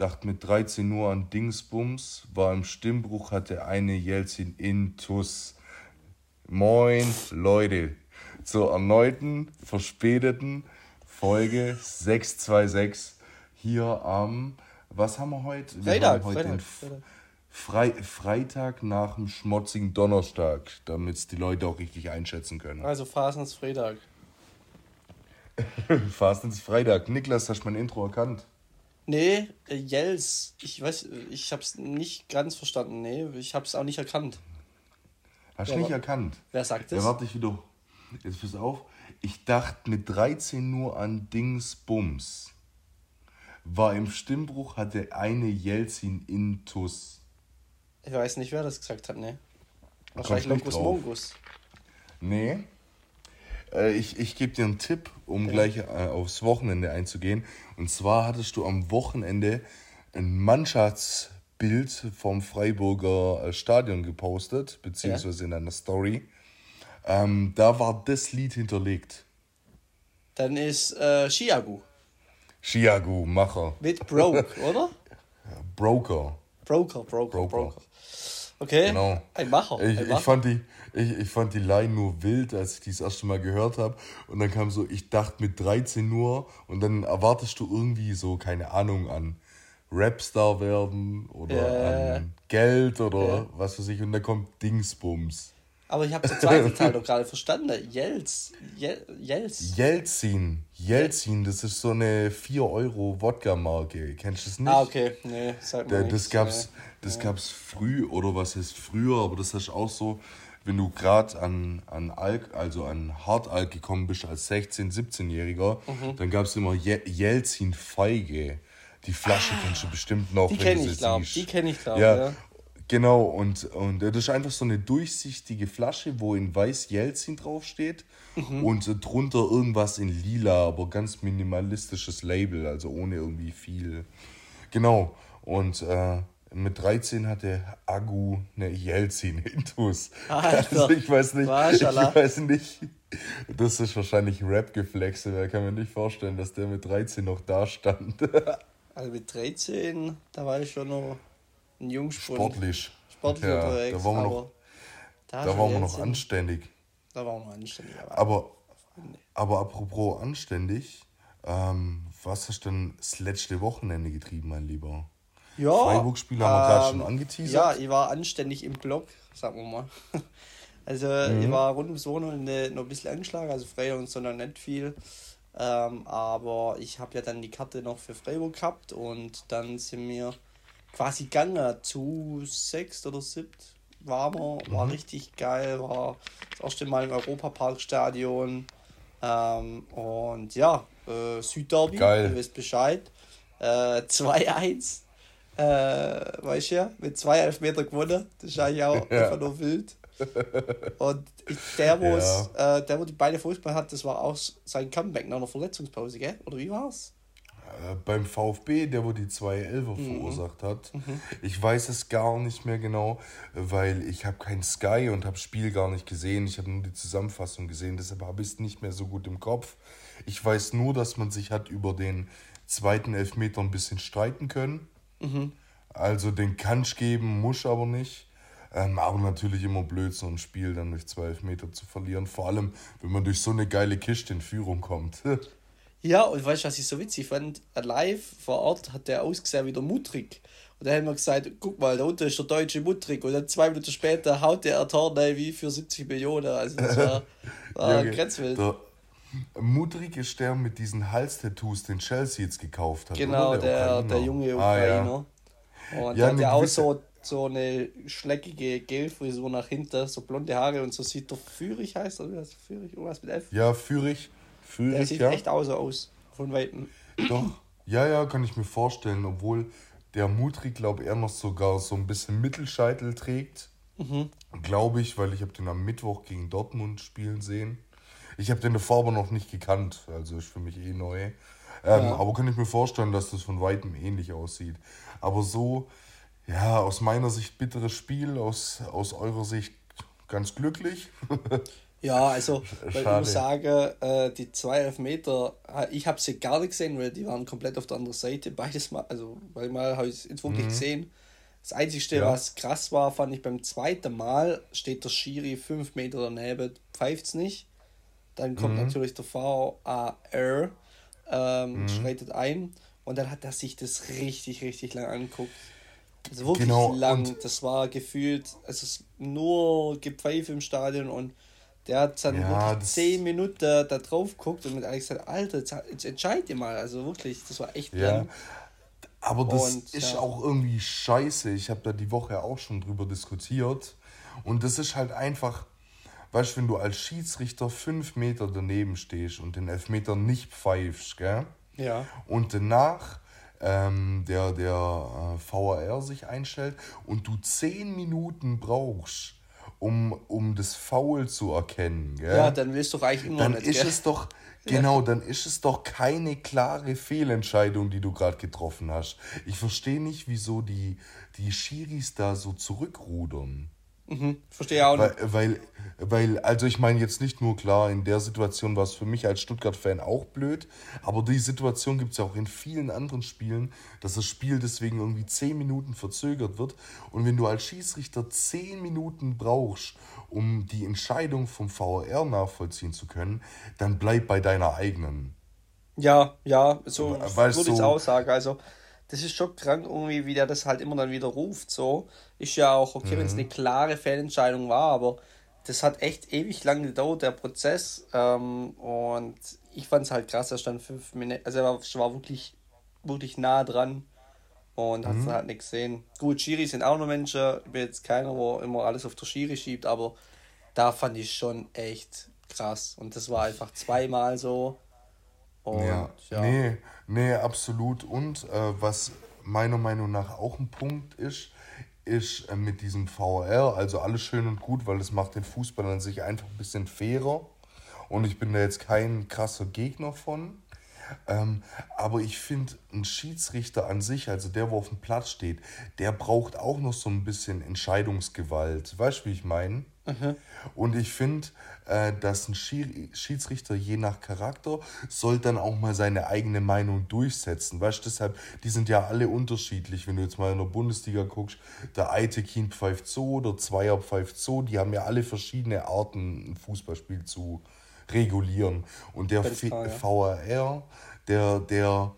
dachte mit 13 Uhr an Dingsbums, war im Stimmbruch, hatte eine Jelzin Intus. Moin, Leute, zur erneuten, verspäteten Folge 626 hier am, was haben wir heute? Wir Freitag, haben heute Freitag, Freitag. Frei, Freitag nach dem schmutzigen Donnerstag, damit es die Leute auch richtig einschätzen können. Also Fasens Freitag. Fast ins Freitag. Niklas, hast du mein Intro erkannt? Nee, äh, Jels. Ich weiß, ich hab's nicht ganz verstanden. Nee, ich hab's auch nicht erkannt. Hast du nicht erkannt? Wer sagt Ja, das? warte ich wieder. Jetzt pass auf. Ich dachte mit 13 nur an Dingsbums. War im Stimmbruch, hatte eine Jelzin Intus. Ich weiß nicht, wer das gesagt hat. Da Wahrscheinlich drauf. Mongus. Nee. Äh, ich ich gebe dir einen Tipp, um gleich äh, aufs Wochenende einzugehen. Und zwar hattest du am Wochenende ein Mannschaftsbild vom Freiburger äh, Stadion gepostet, beziehungsweise in einer Story. Ähm, da war das Lied hinterlegt. Dann ist äh, Chiagu Chiagu, Macher, mit Broke, oder? Broker. Broker, Broker, Broker. Broker. Okay, Genau. ein Macher. Ich, ein ich, Macher. fand die, ich, ich fand die Line nur wild, als ich die das erste Mal gehört habe. Und dann kam so, ich dachte mit 13 nur und dann erwartest du irgendwie so, keine Ahnung, an Rapstar werden oder Ja. an Geld oder Ja. was weiß ich. Und dann kommt Dingsbums. Aber ich habe den zweiten Teil doch gerade verstanden. Jels. Jel, Jels. Jelzin. Jelzin, das ist so eine 4-Euro-Wodka-Marke. Kennst du das nicht? Ah, okay. Nee, sag mal Da, nichts. das gab's, Nee. das gab's früh oder was heißt früher, aber das ist auch so, wenn du gerade an, an Alk, also an Hartalk gekommen bist als 16-, 17-Jähriger, Mhm. dann gab's immer Je Jelzin Feige. Die Flasche kennst du bestimmt noch. Ah, Die wenn kenn du ich, sie glaub. siehst. Die kenn ich, glaub, ja. ja. Genau, und, und das ist einfach so eine durchsichtige Flasche, wo in weiß Jelzin draufsteht Mhm. und drunter irgendwas in lila, aber ganz minimalistisches Label, also ohne irgendwie viel. Genau, und äh, mit 13 hatte Agu eine Jelzin-Intus. Alter, Also ich weiß nicht, ich Maschallah. weiß nicht. Das ist wahrscheinlich Rap-Geflexe, wer kann mir nicht vorstellen, dass der mit 13 noch da stand. Also mit 13, da war ich schon noch ein Jungspund. Sportlich. Sportlich Ja, unterwegs. da waren wir noch- Da waren wir noch anständig. Da waren wir noch anständig. Aber, Aber, aber apropos anständig, ähm, was hast du denn das letzte Wochenende getrieben, mein Lieber? Ja, Freiburg-Spiel haben wir gerade schon ähm, angeteasert. Ja, ich war anständig im Block, sagen wir mal. Also Mhm. ich war rund ums Wochenende noch ein bisschen angeschlagen, also Freitag und Sonntag nicht viel. Ähm, aber ich habe ja dann die Karte noch für Freiburg gehabt und dann sind wir quasi gegangen zu sechst oder siebt waren wir, war Mhm. richtig geil, war das erste Mal im Europaparkstadion ähm, und ja, äh, Südderby, ihr wisst Bescheid, äh, 2-1, äh, weißt du ja, mit zwei Elfmeter gewonnen, das ist eigentlich auch Ja. einfach nur wild. Und der, wo es, äh, der, wo die beide Fußball hat, das war auch sein Comeback nach einer Verletzungspause, gell? Oder wie war's? Äh, beim VfB, der wo die zwei Elfer verursacht hat. Ich weiß es gar nicht mehr genau, weil ich habe kein Sky und habe Spiel gar nicht gesehen. Ich habe nur die Zusammenfassung gesehen, deshalb habe ich es nicht mehr so gut im Kopf. Ich weiß nur, dass man sich hat über den zweiten Elfmeter ein bisschen streiten können. Also den kann ich geben, muss aber nicht. Ähm, aber natürlich immer blöd, so ein Spiel dann durch zwei Elfmeter zu verlieren. Vor allem, wenn man durch so eine geile Kiste in Führung kommt. Ja, und weißt du, was ich so witzig fand? Live vor Ort hat der ausgesehen wie der Mutrik. Und da haben wir gesagt, guck mal, da unten ist der deutsche Mutrik. Und dann zwei Minuten später haut der Tornei wie für 70 Millionen. Also das war, war grenzwild. Der Mudrik ist der mit diesen Halstattoos, den Chelsea jetzt gekauft hat. Genau, oder? der, Ukrainer. der junge Ah, ja. Ukrainer. Und Ja, der hat ja auch so, so eine schleckige Gelfrisur nach hinten, so blonde Haare und so sieht der Führig heißt, oder der Führig? Irgendwas mit F. Ja, Führig. Der Führig, sieht ja. echt aus, aus von Weitem. Doch. Ja, ja, kann ich mir vorstellen. Obwohl der Mudrik, glaube er noch sogar so ein bisschen Mittelscheitel trägt. Mhm. Glaube ich, weil ich habe den am Mittwoch gegen Dortmund spielen sehen. Ich habe den aber noch nicht gekannt, also ist für mich eh neu. Ähm, Ja. Aber kann ich mir vorstellen, dass das von weitem ähnlich aussieht. Aber so, ja, aus meiner Sicht bitteres Spiel, aus, aus eurer Sicht ganz glücklich. Ja, also weil ich muss sagen, äh, die zwei Elfmeter, äh, ich habe sie gar nicht gesehen, weil die waren komplett auf der anderen Seite. Beides mal, also weil mal habe ich es wirklich mhm. gesehen. Das Einzige, ja. was krass war, fand ich beim zweiten Mal, steht der Schiri fünf Meter daneben, pfeift es nicht. Dann kommt mhm. natürlich der VAR, ähm, mhm. schreitet ein und dann hat er sich das richtig, richtig lang angeguckt. Also wirklich genau. lang. Das war gefühlt, also nur Gepfeife im Stadion und der hat dann ja, wirklich zehn Minuten da drauf geguckt und mit Alex gesagt, Alter, jetzt, entscheid ihr mal. Also wirklich, das war echt ja. lang. Aber das und, ist ja. auch irgendwie scheiße. Ich habe da die Woche auch schon drüber diskutiert. Und das ist halt einfach, weißt du, wenn du als Schiedsrichter fünf Meter daneben stehst und den Elfmeter nicht pfeifst, gell? Ja. Und danach ähm, der, der äh, VAR sich einstellt und du zehn Minuten brauchst, um, um das Foul zu erkennen. Gell? Ja, dann willst du eigentlich immer dann nicht. Ist es doch, genau, dann ist es doch keine klare Fehlentscheidung, die du gerade getroffen hast. Ich verstehe nicht, wieso die, die Schiris da so zurückrudern. Mhm, verstehe auch nicht. Weil, weil, weil, also ich meine jetzt nicht nur klar, in der Situation war es für mich als Stuttgart-Fan auch blöd, aber die Situation gibt es ja auch in vielen anderen Spielen, dass das Spiel deswegen irgendwie 10 Minuten verzögert wird. Und wenn du als Schießrichter 10 Minuten brauchst, um die Entscheidung vom VAR nachvollziehen zu können, dann bleib bei deiner eigenen. Ja, ja, so würde ich es auch sagen. Also das ist schon krank irgendwie, wie der das halt immer dann wieder ruft. So ist ja auch okay, mhm. wenn es eine klare Fehlentscheidung war, aber das hat echt ewig lang gedauert, der Prozess. Ähm, und ich fand es halt krass, er stand fünf Minuten, also er war, war wirklich, wirklich nah dran und hat mhm. halt nicht gesehen. Gut, Schiri sind auch noch Menschen, ich bin jetzt keiner, wo immer alles auf der Schiri schiebt, aber da fand ich schon echt krass. Und das war einfach zweimal so. Und, ja. ja. Nee, nee, absolut. Und äh, was meiner Meinung nach auch ein Punkt ist, ist äh, mit diesem VR, also alles schön und gut, weil es macht den Fußball an sich einfach ein bisschen fairer. Und ich bin da jetzt kein krasser Gegner von. Ähm, aber ich finde, ein Schiedsrichter an sich, also der, wo auf dem Platz steht, der braucht auch noch so ein bisschen Entscheidungsgewalt. Weißt du, wie ich meine? Mhm. Und ich finde, äh, dass ein Schiedsrichter je nach Charakter soll dann auch mal seine eigene Meinung durchsetzen. Weißt du, deshalb, die sind ja alle unterschiedlich. Wenn du jetzt mal in der Bundesliga guckst, der Eitekin pfeift so, der Zweier pfeift so, die haben ja alle verschiedene Arten, ein Fußballspiel zu regulieren. Und der klar, ja. VAR, der, der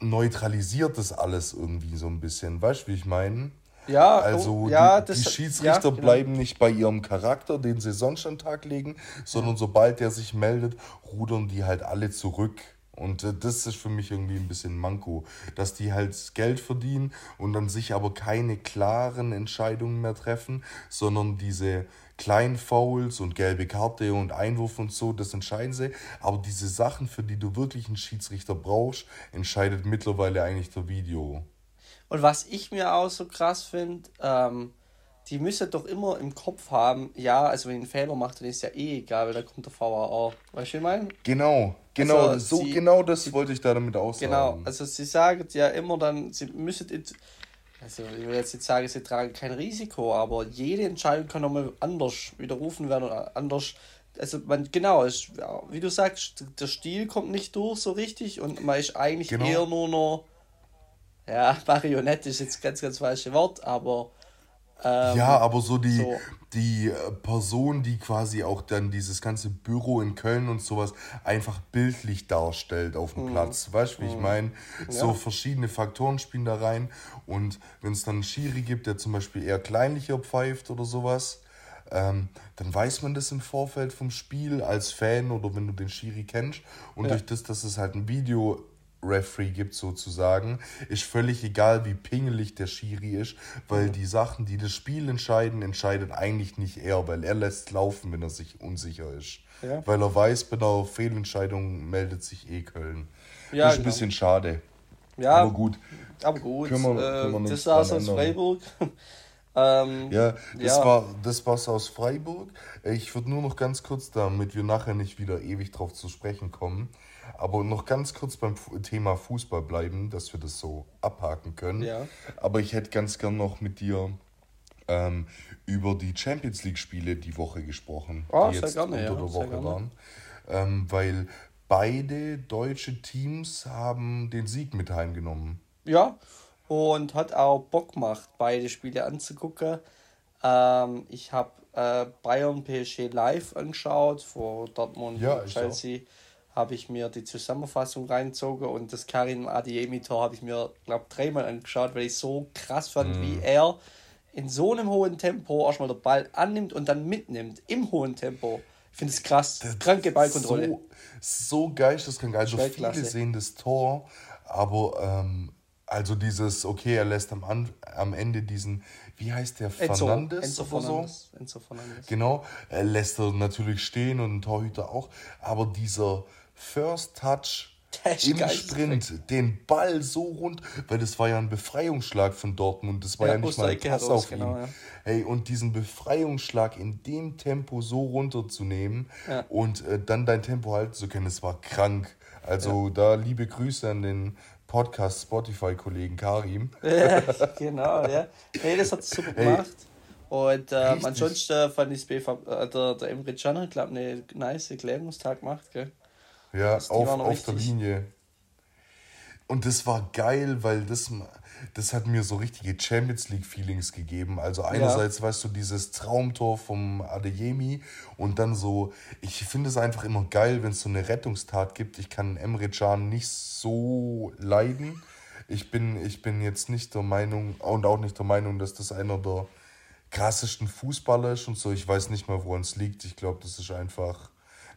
neutralisiert das alles irgendwie so ein bisschen. Weißt du, wie ich meine? Ja, also oh, ja, die, das, die Schiedsrichter ja, genau. bleiben nicht bei ihrem Charakter, den sie sonst an den Tag legen, sondern sobald der sich meldet, rudern die halt alle zurück. Und äh, das ist für mich irgendwie ein bisschen Manko, dass die halt Geld verdienen und dann sich aber keine klaren Entscheidungen mehr treffen, sondern diese kleinen Fouls und gelbe Karte und Einwurf und so, das entscheiden sie. Aber diese Sachen, für die du wirklich einen Schiedsrichter brauchst, entscheidet mittlerweile eigentlich der Video. Und was ich mir auch so krass finde, ähm, die müssen doch immer im Kopf haben, ja, also wenn ich einen Fehler macht, dann ist ja eh egal, weil da kommt der VAR. Weißt du, ich meine? Genau, genau, also so sie, genau das sie, wollte ich da damit aussagen. Genau, also sie sagen ja immer dann, sie müssen, also ich will jetzt nicht sagen, sie tragen kein Risiko, aber jede Entscheidung kann nochmal anders widerrufen werden oder anders also man, genau, ist, wie du sagst, der Stil kommt nicht durch so richtig und man ist eigentlich genau. eher nur noch ja, Marionette ist jetzt ganz, ganz falsche Wort, aber. Ähm, ja, aber so die, so. die äh, Person, die quasi auch dann dieses ganze Büro in Köln und sowas einfach bildlich darstellt auf dem mhm. Platz. Weißt du, wie ich mhm. meine? So ja. verschiedene Faktoren spielen da rein. Und wenn es dann einen Schiri gibt, der zum Beispiel eher kleinlicher pfeift oder sowas, ähm, dann weiß man das im Vorfeld vom Spiel als Fan oder wenn du den Schiri kennst. Und ja. durch das, dass es halt ein Video Referee gibt sozusagen, ist völlig egal, wie pingelig der Schiri ist, weil mhm. die Sachen, die das Spiel entscheiden, entscheidet eigentlich nicht er, weil er lässt laufen, wenn er sich unsicher ist. Ja. Weil er weiß, bei einer Fehlentscheidung meldet sich eh Köln. Ja, ist genau. ein bisschen schade. Ja, aber gut. Aber gut, können wir, können wir äh, das saß aus Freiburg. ähm, ja, das, ja. War, das war's aus Freiburg. Ich würde nur noch ganz kurz, damit wir nachher nicht wieder ewig drauf zu sprechen kommen, aber noch ganz kurz beim Thema Fußball bleiben, dass wir das so abhaken können. Ja. Aber ich hätte ganz gern noch mit dir ähm, über die Champions League-Spiele die Woche gesprochen, Ah, die jetzt gerne, unter ja, der Woche waren. Ähm, weil beide deutsche Teams haben den Sieg mit heimgenommen. Ja, und hat auch Bock gemacht, beide Spiele anzugucken. Ähm, ich habe äh, Bayern PSG live angeschaut, vor Dortmund Ja, und ich Chelsea habe ich mir die Zusammenfassung reingezogen und das Karim Adiemi-Tor habe ich mir, glaube dreimal angeschaut, weil ich so krass fand, Mhm. wie er in so einem hohen Tempo erstmal den Ball annimmt und dann mitnimmt, im hohen Tempo. Ich finde es krass. Kranke Ballkontrolle. So, so geisteskrank. Also Weltklasse. viele sehen das Tor, aber ähm, also dieses, okay, er lässt am, An am Ende diesen, wie heißt der, Enzo, Fernandes Enzo oder so? Fernandes. Enzo Fernandes. Genau, er lässt er natürlich stehen und ein Torhüter auch, aber dieser First Touch im. Sprint, den Ball so rund, weil das war ja ein Befreiungsschlag von Dortmund, das war Ja, ja, nicht mal ein Pass auf genau, ihn. ja. Hey, und diesen Befreiungsschlag in dem Tempo so runterzunehmen Ja. und äh, dann dein Tempo halten zu können, das war krank. Also da liebe Grüße an den Podcast Spotify-Kollegen Karim. genau, ja. Nee, das hat super Hey, gemacht. Und richtig. ansonsten fand ich BV, äh, der, der Emre Can hat, glaube eine nice Erklärungstag gemacht, gell? Ja, die auf, waren auf der Linie. Und das war geil, weil das, das hat mir so richtige Champions League Feelings gegeben. Also einerseits, weißt du, dieses Traumtor vom Adeyemi und dann so, ich finde es einfach immer geil, wenn es so eine Rettungstat gibt. Ich kann Emre Can nicht so leiden. Ich bin, ich bin jetzt nicht der Meinung, und auch nicht der Meinung, dass das einer der krassesten Fußballer ist und so. Ich weiß nicht mal, woran es liegt. Ich glaube, das ist einfach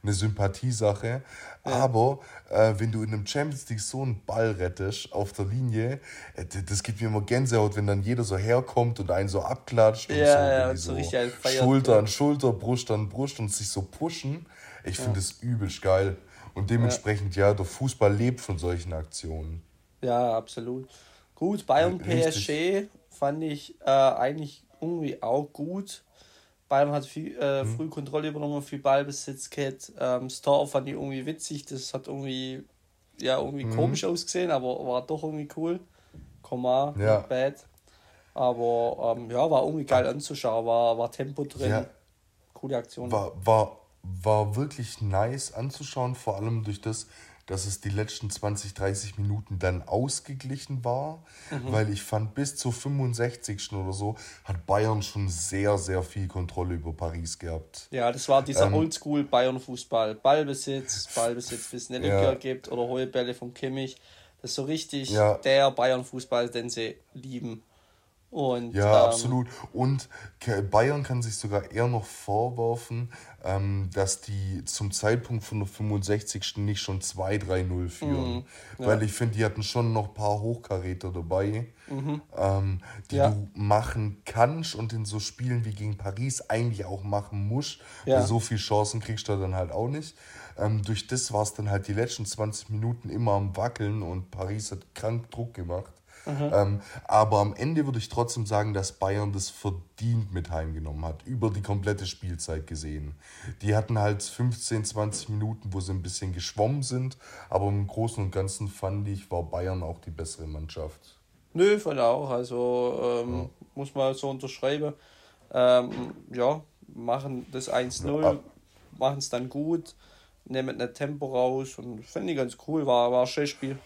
eine Sympathiesache. Aber äh, wenn du in einem Champions League so einen Ball rettest auf der Linie, äh, das gibt mir immer Gänsehaut, wenn dann jeder so herkommt und einen so abklatscht und Ja, so, ja, und so Schulter ja. an Schulter, Brust an Brust und sich so pushen. Ich finde das übelst geil. Und dementsprechend, ja, der Fußball lebt von solchen Aktionen. Ja, absolut. Gut, Bayern Richtig. PSG fand ich äh, eigentlich irgendwie auch gut. Bayern hat viel, äh, Mhm. früh Kontrolle übernommen, viel Ballbesitz gehabt. Ähm, das Tor fand ich irgendwie witzig. Das hat irgendwie, ja, irgendwie Mhm. komisch ausgesehen, aber war doch irgendwie cool. Komma, Ja. not bad. Aber ähm, ja, war irgendwie geil anzuschauen. War, war Tempo drin. Ja. Coole Aktion. war, war, war wirklich nice anzuschauen, vor allem durch das, dass es die letzten 20, 30 Minuten dann ausgeglichen war, Mhm. weil ich fand, bis zur 65. oder so hat Bayern schon sehr, sehr viel Kontrolle über Paris gehabt. Ja, das war dieser Ähm, Oldschool Bayern-Fußball. Ballbesitz, Ballbesitz bis Lücke Ja. gibt oder hohe Bälle vom Kimmich. Das ist so richtig Ja. der Bayern-Fußball, den sie lieben. Und Ja, ähm, absolut. Und Bayern kann sich sogar eher noch vorwerfen, ähm, dass die zum Zeitpunkt von der 65. nicht schon 2-3-0 führen. Mhm, Weil ich finde, die hatten schon noch ein paar Hochkaräter dabei, ähm, die Mhm. Ja. du machen kannst und in so Spielen wie gegen Paris eigentlich auch machen musst. Ja. Weil so viele Chancen kriegst du dann halt auch nicht. Ähm, durch das war es dann halt die letzten 20 Minuten immer am Wackeln und Paris hat krank Druck gemacht. Ähm, aber am Ende würde ich trotzdem sagen, dass Bayern das verdient mit heimgenommen hat, über die komplette Spielzeit gesehen. Die hatten halt 15, 20 Minuten, wo sie ein bisschen geschwommen sind, aber im Großen und Ganzen fand ich, war Bayern auch die bessere Mannschaft. Nö, von auch. Also ähm, muss man so unterschreiben. Ähm, ja, machen das 1-0, Ja. machen es dann gut, nehmen ein Tempo raus und finde ich ganz cool. War, war ein schönes Spiel.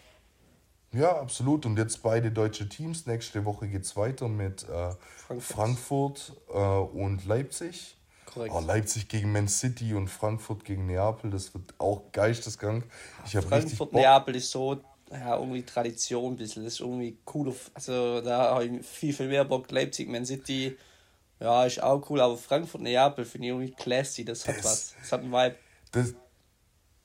Ja, absolut. Und jetzt beide deutsche Teams. Nächste Woche geht es weiter mit äh, Frankfurt. Frankfurt äh, und Leipzig. Korrekt. Oh, Leipzig gegen Man City und Frankfurt gegen Neapel, das wird auch geisteskrank. Ich habe richtig Frankfurt, Bock. Neapel ist so, ja, irgendwie Tradition ein bisschen. Das ist irgendwie cool. Also da habe ich viel, viel mehr Bock. Leipzig, Man City, ja, ist auch cool. Aber Frankfurt, Neapel finde ich irgendwie classy. Das hat Das- was. Das hat einen Vibe. Das,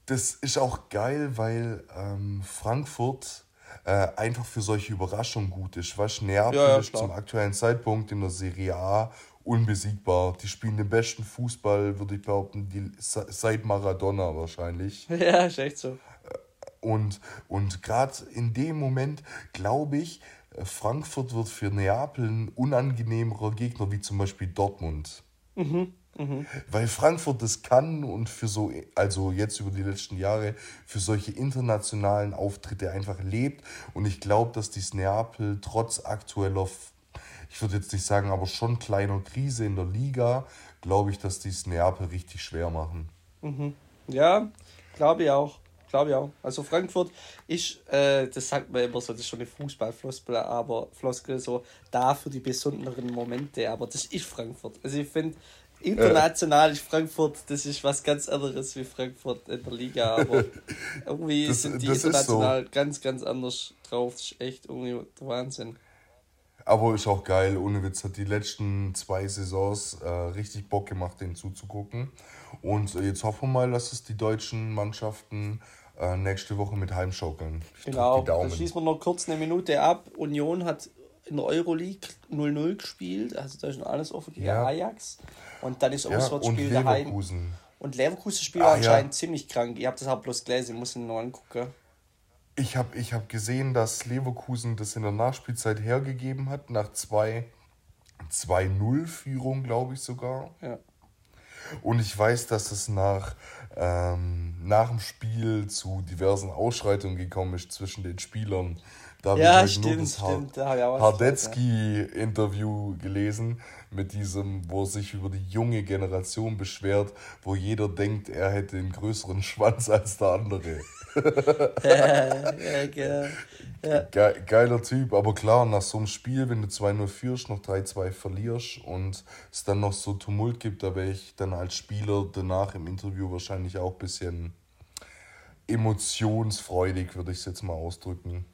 das ist auch geil, weil ähm, Frankfurt äh, einfach für solche Überraschungen gut ist. Weißt Neapel Ja, ja, ist zum aktuellen Zeitpunkt in der Serie A unbesiegbar. Die spielen den besten Fußball, würde ich behaupten, die, se- seit Maradona wahrscheinlich. Ja, ist echt so. Und, und gerade in dem Moment glaube ich, äh, Frankfurt wird für Neapel ein unangenehmerer Gegner wie zum Beispiel Dortmund. Weil Frankfurt das kann und für so, also jetzt über die letzten Jahre, für solche internationalen Auftritte einfach lebt. Und ich glaube, dass dies Neapel trotz aktueller, ich würde jetzt nicht sagen, aber schon kleiner Krise in der Liga, glaube ich, dass die es Neapel richtig schwer machen. Mhm. Ja, glaube ich auch. Glaube ich auch. Also Frankfurt ist, äh, das sagt man immer so, das ist schon eine Fußballfloskel, aber Floskel so da für die besonderen Momente, aber das ist Frankfurt. Also ich finde, international ist Frankfurt, das ist was ganz anderes wie Frankfurt in der Liga, aber irgendwie das, sind die international so. ganz, ganz anders drauf. Das ist echt irgendwie der Wahnsinn. Aber ist auch geil, ohne Witz hat die letzten zwei Saisons äh, richtig Bock gemacht, den zuzugucken. Und äh, jetzt hoffen wir mal, dass es die deutschen Mannschaften äh, nächste Woche mit heimschaukeln. Ich genau, dann schließen wir noch kurz eine Minute ab. Union hat in der Euroleague 0-0 gespielt, also da ist noch alles offen gegen ja. Ajax. Und dann ist ja, Auswärtsspiel und daheim. Und Leverkusen spielt ah, anscheinend ja. ziemlich krank. Ihr habt das auch bloß gelesen, ich muss ihn noch angucken. Ich habe ich hab gesehen, dass Leverkusen das in der Nachspielzeit hergegeben hat, nach 2-0-Führung, glaube ich sogar. Ja. Und ich weiß, dass es nach, ähm, nach dem Spiel zu diversen Ausschreitungen gekommen ist zwischen den Spielern. Da habe ja, ich halt nur das stimmt, Hardetzky-Interview gelesen mit diesem, wo er sich über die junge Generation beschwert, wo jeder denkt, er hätte einen größeren Schwanz als der andere. ja, ja, genau. ja. Ge geiler Typ, aber klar, nach so einem Spiel, wenn du 2-0 führst, noch 3-2 verlierst und es dann noch so Tumult gibt, da wäre ich dann als Spieler danach im Interview wahrscheinlich auch ein bisschen emotionsfreudig, würde ich es jetzt mal ausdrücken.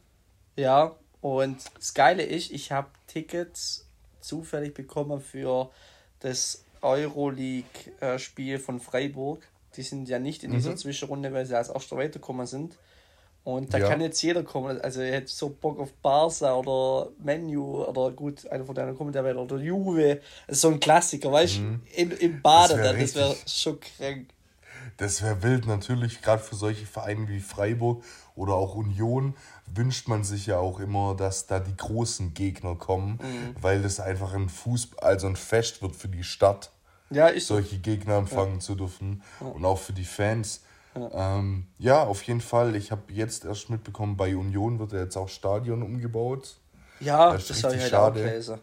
Ja, und das Geile ist, ich habe Tickets zufällig bekommen für das Euroleague-Spiel von Freiburg. Die sind ja nicht in dieser mhm. Zwischenrunde, weil sie als Erster weitergekommen sind. Und da ja. kann jetzt jeder kommen. Also, ihr hättet so Bock auf Barca oder Menu oder gut, einer von deinen kommt ja wieder, oder Juve. Also so ein Klassiker, weißt du? Mhm. Im, Im Bade das das wäre schon krank. Das wäre wild, natürlich, gerade für solche Vereine wie Freiburg oder auch Union wünscht man sich ja auch immer, dass da die großen Gegner kommen, mhm. weil das einfach ein Fußball, also ein Fest wird für die Stadt ja, ich solche Gegner empfangen ja. zu dürfen ja. und auch für die Fans. Ja, ähm, ja auf jeden Fall. Ich habe jetzt erst mitbekommen, bei Union wird ja jetzt auch Stadion umgebaut. Ja, das, das habe ich halt schade, auch gelesen.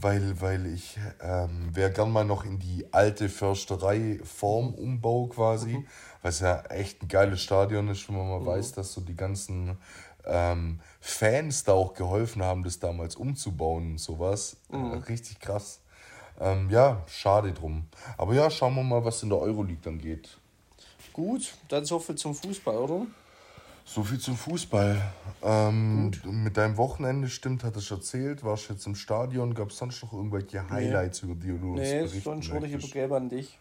Weil, weil ich ähm, wäre gern mal noch in die alte Försterei-Form umbau quasi, mhm. es ja echt ein geiles Stadion ist, wenn man mal mhm. weiß, dass so die ganzen ähm, Fans da auch geholfen haben, das damals umzubauen und sowas. Mhm. Richtig krass. Ähm, ja, schade drum. Aber ja, schauen wir mal, was in der Euroleague dann geht. Gut, dann so viel zum Fußball, oder? So viel zum Fußball. Ähm, mit deinem Wochenende stimmt, hat es erzählt. Warst du jetzt im Stadion? Gab es sonst noch irgendwelche Highlights, nee. über die du uns nee, berichten sonst würde ich übergebe an dich.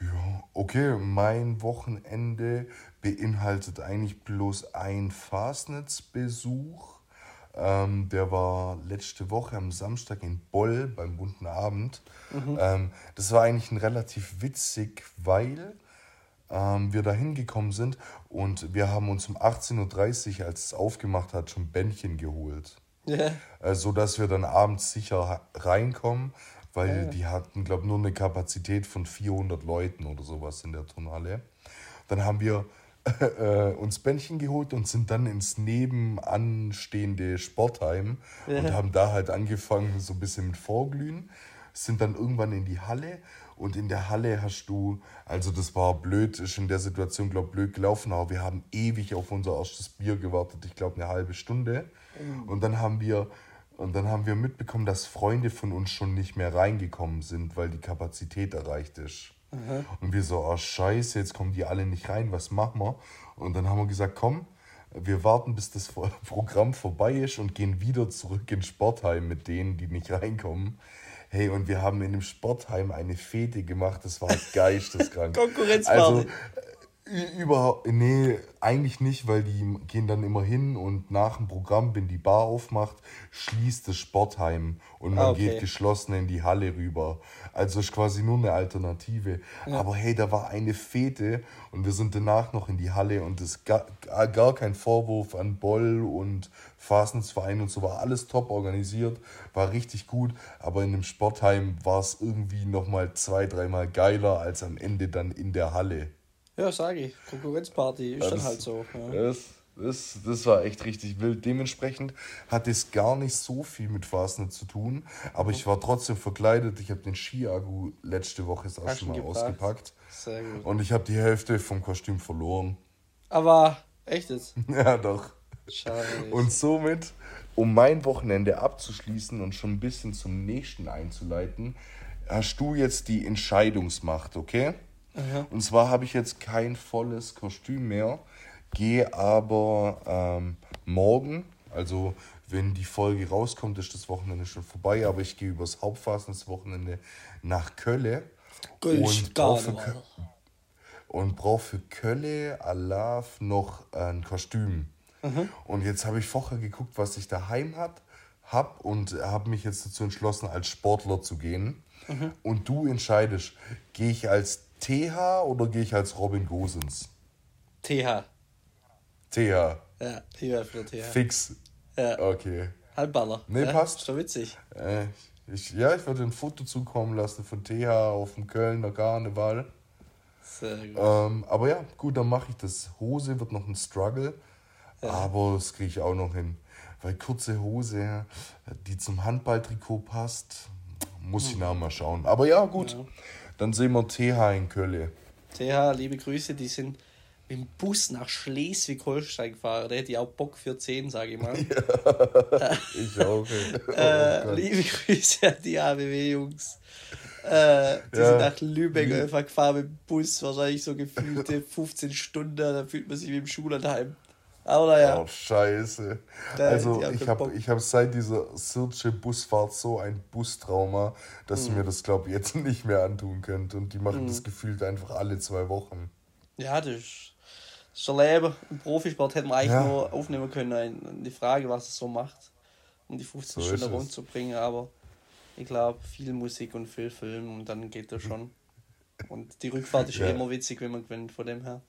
Ja, okay. Mein Wochenende beinhaltet eigentlich bloß ein Fastnetzbesuch ähm, der war letzte Woche am Samstag in Boll beim bunten Abend. Mhm. Ähm, das war eigentlich ein relativ witzig, weil ähm, wir da hingekommen sind und wir haben uns um 18.30 Uhr, als es aufgemacht hat, schon Bändchen geholt. Yeah. Äh, sodass wir dann abends sicher reinkommen, weil ja. die hatten, glaube ich, nur eine Kapazität von 400 Leuten oder sowas in der Turnhalle. Dann haben wir äh, uns Bändchen geholt und sind dann ins nebenanstehende Sportheim ja. und haben da halt angefangen, so ein bisschen mit Vorglühen. Sind dann irgendwann in die Halle und in der Halle hast du, also das war blöd, ist in der Situation, glaube ich, blöd gelaufen, aber wir haben ewig auf unser erstes Bier gewartet, ich glaube eine halbe Stunde. Mhm. Und dann haben wir. Und dann haben wir mitbekommen, dass Freunde von uns schon nicht mehr reingekommen sind, weil die Kapazität erreicht ist. Mhm. Und wir so, oh scheiße, jetzt kommen die alle nicht rein, was machen wir? Und dann haben wir gesagt, komm, wir warten, bis das Programm vorbei ist und gehen wieder zurück ins Sportheim mit denen, die nicht reinkommen. Hey, und wir haben in dem Sportheim eine Fete gemacht, das war geisteskrank. Konkurrenzparty. Also, Überhaupt, nee, eigentlich nicht, weil die gehen dann immer hin und nach dem Programm, wenn die Bar aufmacht, schließt das Sportheim und man ah, okay. geht geschlossen in die Halle rüber. Also ist quasi nur eine Alternative. Ja. Aber hey, da war eine Fete und wir sind danach noch in die Halle und das gar, gar kein Vorwurf an Boll und Fasensverein und so war alles top organisiert, war richtig gut, aber in dem Sportheim war es irgendwie nochmal zwei, dreimal geiler als am Ende dann in der Halle. Ja, sage ich. Konkurrenzparty ist ja, dann halt so. Ja. Das, Das, das war echt richtig wild. Dementsprechend hat es gar nicht so viel mit Fastnet zu tun. Aber ich war trotzdem verkleidet. Ich habe den Skiagu letzte Woche das erste Mal gebracht. ausgepackt. Sehr gut. Und ich habe die Hälfte vom Kostüm verloren. Aber echt jetzt? ja, doch. Scheiße. Und somit, um mein Wochenende abzuschließen und schon ein bisschen zum nächsten einzuleiten, hast du jetzt die Entscheidungsmacht, okay? Und zwar habe ich jetzt kein volles Kostüm mehr, gehe aber ähm, morgen, also wenn die Folge rauskommt, ist das Wochenende schon vorbei, aber ich gehe übers Hauptfastenswochenende nach Kölle und brauche für, und für Kölle, Alaf noch ein Kostüm. Und jetzt habe ich vorher geguckt, was ich daheim hat, hab und habe mich jetzt dazu entschlossen, als Sportler zu gehen. Und du entscheidest, gehe ich als TH oder gehe ich als Robin Gosens? TH. TH. Ja, TH für TH. Fix. Ja. Okay. Halbballer. Nee, ja, passt. Ist doch witzig. Äh, ich, ja, ich würde ein Foto zukommen lassen von TH auf dem Kölner Karneval. Sehr gut. Ähm, aber ja, gut, dann mache ich das. Hose wird noch ein Struggle, aber das kriege ich auch noch hin. Weil kurze Hose, die zum Handballtrikot passt, muss ich nachher mal schauen. Aber ja, gut, dann sehen wir TH in Köln. TH, liebe Grüße, die sind mit dem Bus nach Schleswig-Holstein gefahren. Da hätte ich auch Bock für 10, sage ich mal. Ich auch. Oh Äh, Gott. liebe Grüße an die ABW-Jungs. Äh, die Ja. sind nach Lübeck einfach gefahren mit dem Bus, wahrscheinlich so gefühlte 15 Stunden, da fühlt man sich wie im Schullandheim. Aber naja, Oh, scheiße. Da- Also, ich habe ich hab seit dieser Sirtsche Busfahrt so ein Bustrauma, dass Mhm. ich mir das, glaube ich, jetzt nicht mehr antun könnte. Und die machen das gefühlt einfach alle zwei Wochen. ja, das ist, das ist der Leben. Im Profisport hätten wir eigentlich Ja. nur aufnehmen können. Die Frage, was es so macht, um die 15 So Stunden rumzubringen. Aber ich glaube, viel Musik und viel Film und dann geht das schon. Und die Rückfahrt ist ja Ja. immer witzig, wenn man gewinnt, von dem her.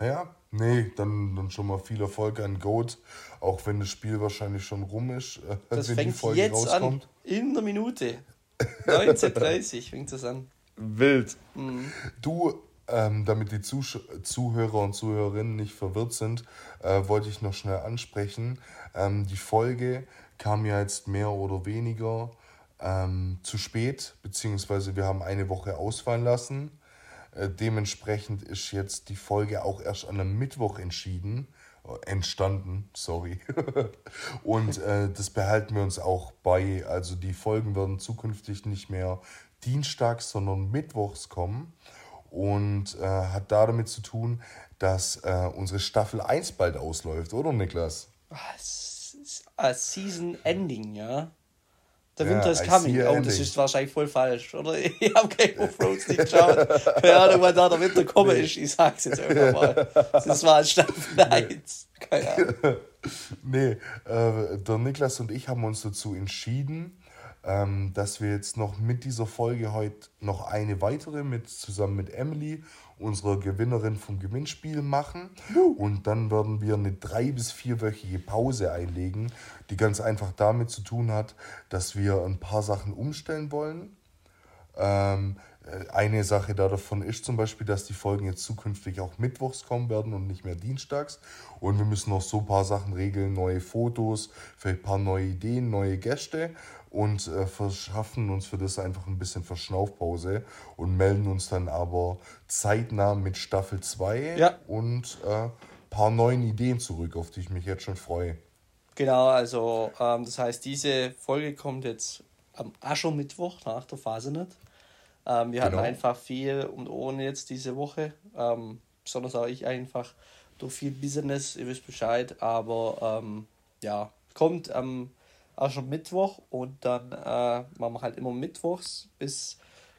Ja, nee, dann, dann schon mal viel Erfolg an Goat, auch wenn das Spiel wahrscheinlich schon rum ist, äh, Das wenn die fängt Folge jetzt rauskommt. an. In der Minute. 19.30 fängt das an. Wild. Mhm. Du, ähm, damit die Zusch Zuhörer und Zuhörerinnen nicht verwirrt sind, äh, wollte ich noch schnell ansprechen. Ähm, die Folge kam ja jetzt mehr oder weniger ähm, zu spät, beziehungsweise wir haben eine Woche ausfallen lassen. Äh, dementsprechend ist jetzt die Folge auch erst an einem Mittwoch entschieden, äh, entstanden, sorry. Und äh, das behalten wir uns auch bei. Also die Folgen werden zukünftig nicht mehr dienstags, sondern mittwochs kommen. Und äh, hat da damit zu tun, dass äh, unsere Staffel 1 bald ausläuft, oder Niklas? Ah, Season Ending, ja. Der Winter is I coming. Oh, a das ending. ist wahrscheinlich voll falsch, oder? Ich habe Game of Thrones nicht geschaut. Keine Ahnung, wann da der Winter kommen ist. Ich sag's jetzt einfach mal. Das war Staffel 1. Keine Ahnung. Nee, äh, der Niklas und ich haben uns dazu entschieden, ähm, dass wir jetzt noch mit dieser Folge heute noch eine weitere mit zusammen mit Emily, unserer Gewinnerin vom Gewinnspiel, machen. Und dann werden wir eine drei- bis vierwöchige Pause einlegen, die ganz einfach damit zu tun hat, dass wir ein paar Sachen umstellen wollen. Ähm, äh, eine Sache da davon ist zum Beispiel, dass die Folgen jetzt zukünftig auch mittwochs kommen werden und nicht mehr dienstags. Und wir müssen noch so ein paar Sachen regeln, neue Fotos, vielleicht ein paar neue Ideen, neue Gäste und äh, verschaffen uns für das einfach ein bisschen Verschnaufpause und melden uns dann aber zeitnah mit Staffel 2 Ja. und ein äh, paar neuen Ideen zurück, auf die ich mich jetzt schon freue. Genau, also ähm, das heißt, diese Folge kommt jetzt am Aschermittwoch nach der Phase nicht. Ähm, wir hatten Genau. einfach viel und ohne jetzt diese Woche. Ähm, besonders auch ich einfach durch viel Business, ihr wisst Bescheid. Aber ähm, ja, kommt am Aschermittwoch und dann äh, machen wir halt immer mittwochs bis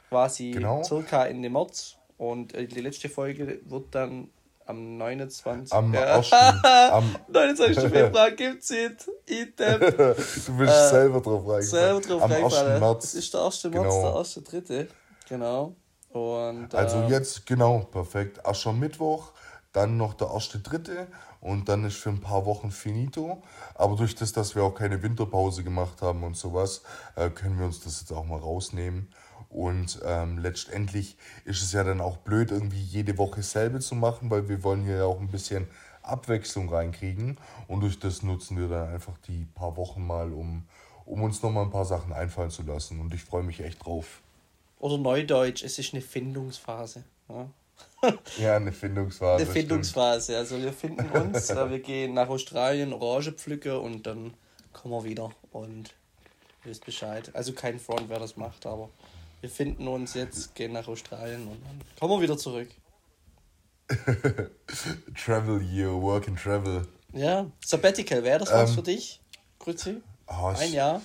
quasi Genau. circa Ende März. Und äh, die letzte Folge wird dann am 29. Am ja. 1. am, 29. Februar gibt's it. Item. du bist Äh, selber drauf reingefallen. Selber drauf Am 1. reingefallen. Das ist der 1. März, Genau. der erste dritte. Genau. Und, Also ähm, jetzt, genau, perfekt. Aschermittwoch, dann noch der erste Dritte und dann ist für ein paar Wochen finito. Aber durch das, dass wir auch keine Winterpause gemacht haben und sowas, äh, können wir uns das jetzt auch mal rausnehmen. Und ähm, letztendlich ist es ja dann auch blöd, irgendwie jede Woche selbe zu machen, weil wir wollen hier ja auch ein bisschen Abwechslung reinkriegen. Und durch das nutzen wir dann einfach die paar Wochen mal, um, um uns nochmal ein paar Sachen einfallen zu lassen. Und ich freue mich echt drauf. Oder Neudeutsch, es ist eine Findungsphase. Ja, ja eine Findungsphase. Eine Findungsphase. Also wir finden uns, äh, wir gehen nach Australien Orange pflücken und dann kommen wir wieder und wisst Bescheid. Also kein Front, wer das macht, aber wir finden uns jetzt, gehen nach Australien und dann kommen wir wieder zurück. travel Year, Work and Travel. Ja, Sabbatical, wäre das was ähm, für dich, Grüezi? Oh, Ein Jahr?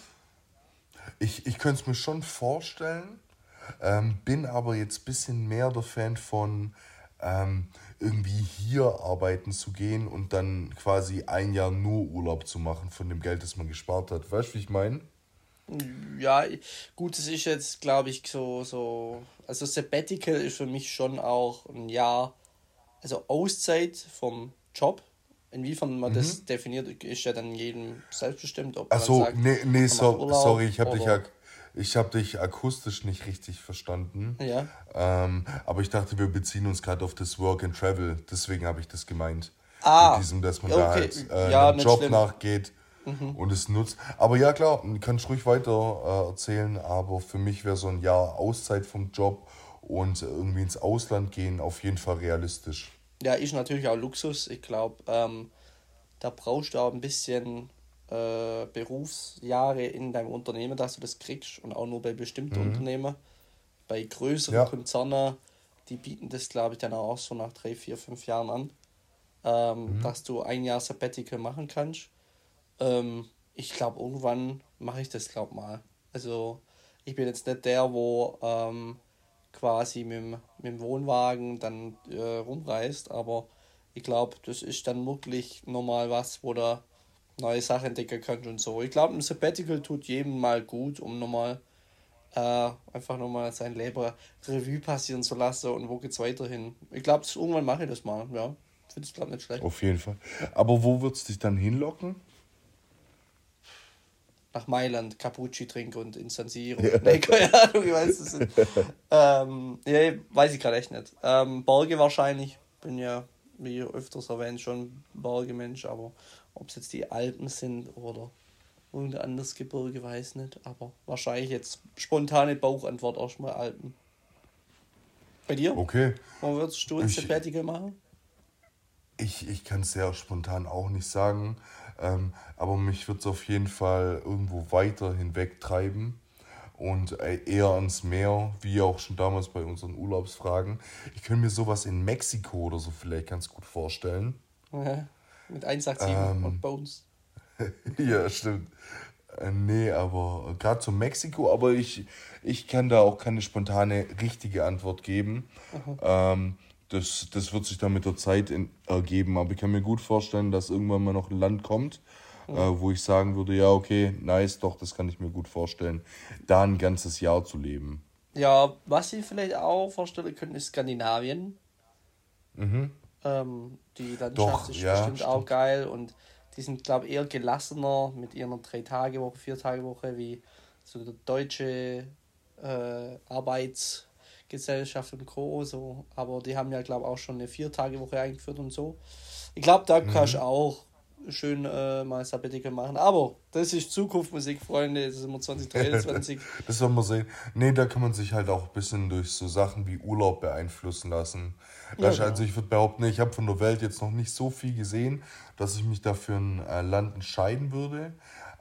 Ich, ich könnte es mir schon vorstellen, ähm, bin aber jetzt ein bisschen mehr der Fan von ähm, irgendwie hier arbeiten zu gehen und dann quasi ein Jahr nur Urlaub zu machen von dem Geld, das man gespart hat. Weißt du, wie ich meine? Ja, gut, es ist jetzt, glaube ich, so, so. Also Sabbatical ist für mich schon auch ein Jahr, also Auszeit vom Job. Inwiefern man mhm. das definiert, ist ja dann jedem selbstbestimmt. Ob Achso, nee, nee, so, sorry, ich habe dich, ak hab dich akustisch nicht richtig verstanden. Ja. Ähm, aber ich dachte, wir beziehen uns gerade auf das Work and Travel. Deswegen habe ich das gemeint. Ah. Mit diesem, dass man okay. da halt äh, ja, einem Job schlimm. nachgeht mhm. und es nutzt. Aber ja, klar, kannst ruhig weiter äh, erzählen, aber für mich wäre so ein Jahr Auszeit vom Job und irgendwie ins Ausland gehen auf jeden Fall realistisch. Ja, ist natürlich auch Luxus. Ich glaube, ähm, da brauchst du auch ein bisschen äh, Berufsjahre in deinem Unternehmen, dass du das kriegst und auch nur bei bestimmten mhm. Unternehmen. Bei größeren ja. Konzernen, die bieten das, glaube ich, dann auch so nach drei, vier, fünf Jahren an, ähm, mhm. dass du ein Jahr Sabbatical machen kannst. Ähm, ich glaube, irgendwann mache ich das, glaube mal. Also ich bin jetzt nicht der, wo ähm, quasi mit dem, mit dem Wohnwagen dann äh, rumreist, aber ich glaube, das ist dann wirklich normal was, wo du neue Sachen entdecken kannst und so. Ich glaube, ein Sabbatical tut jedem mal gut, um nochmal äh, einfach nochmal sein Leben Revue passieren zu lassen und wo geht's weiterhin. Ich glaube, irgendwann mache ich das mal, ja. Finde ich glaube nicht schlecht. Auf jeden Fall. Aber wo wird es dich dann hinlocken? nach Mailand Cappucci trinke und in San Siro. Ja. Nee, keine Ahnung, wie weiß das sind. ähm, ja, weiß ich gerade echt nicht. Ähm, Berge wahrscheinlich. Bin ja, wie öfters erwähnt, schon Bergemensch, aber ob es jetzt die Alpen sind oder irgendein anderes Gebirge, weiß nicht. Aber wahrscheinlich jetzt spontane Bauchantwort erstmal Alpen. Bei dir? Okay. Wo würdest du jetzt Sabbatical machen? Ich, ich kann es sehr spontan auch nicht sagen. Ähm, aber mich wird es auf jeden Fall irgendwo weiter hinweg treiben und äh, eher ans Meer, wie auch schon damals bei unseren Urlaubsfragen. Ich könnte mir sowas in Mexiko oder so vielleicht ganz gut vorstellen. Ja, mit 187 ähm, und Bones. ja, stimmt. Äh, nee, aber gerade zu Mexiko, aber ich, ich kann da auch keine spontane richtige Antwort geben. Ähm, das, das wird sich dann mit der Zeit in, ergeben. Aber ich kann mir gut vorstellen, dass irgendwann mal noch ein Land kommt, mhm. äh, wo ich sagen würde, ja, okay, nice, doch, das kann ich mir gut vorstellen, da ein ganzes Jahr zu leben. Ja, was ich vielleicht auch vorstellen könnte, ist Skandinavien. Mhm. Ähm, die Landschaft doch, ist ja, bestimmt stimmt. auch geil und die sind, glaube ich, eher gelassener mit ihrer Drei-Tage-Woche, Vier-Tage-Woche wie so der deutsche äh, Arbeits- Gesellschaft und Co. So. Aber die haben ja, glaube ich, auch schon eine Vier-Tage-Woche eingeführt und so. Ich glaube, da mhm. kannst du auch schön äh, mal Sabbatical machen. Aber das ist Zukunftsmusik, Freunde. Das ist immer 2023. das soll man sehen. Nee, da kann man sich halt auch ein bisschen durch so Sachen wie Urlaub beeinflussen lassen. Ja, genau. Also ich würde behaupten, ich habe von der Welt jetzt noch nicht so viel gesehen, dass ich mich dafür ein äh, Land entscheiden würde.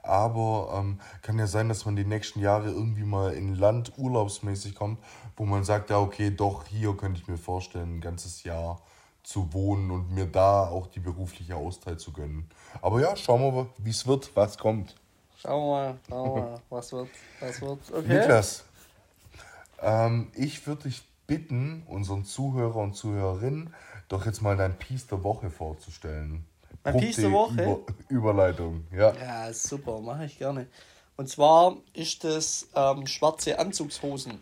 Aber ähm, kann ja sein, dass man die nächsten Jahre irgendwie mal in Land urlaubsmäßig kommt, wo man sagt, ja, okay, doch, hier könnte ich mir vorstellen, ein ganzes Jahr zu wohnen und mir da auch die berufliche Auszeit zu gönnen. Aber ja, schauen wir mal, wie es wird, was kommt. Schauen wir mal, schauen wir mal, was wird, was wird. Okay. Niklas, ähm, ich würde dich bitten, unseren Zuhörer und Zuhörerinnen, doch jetzt mal dein Piece der Woche vorzustellen. Mein Piece der Woche? Über Überleitung, ja. Ja, super, mache ich gerne. Und zwar ist das ähm, schwarze Anzugshosen.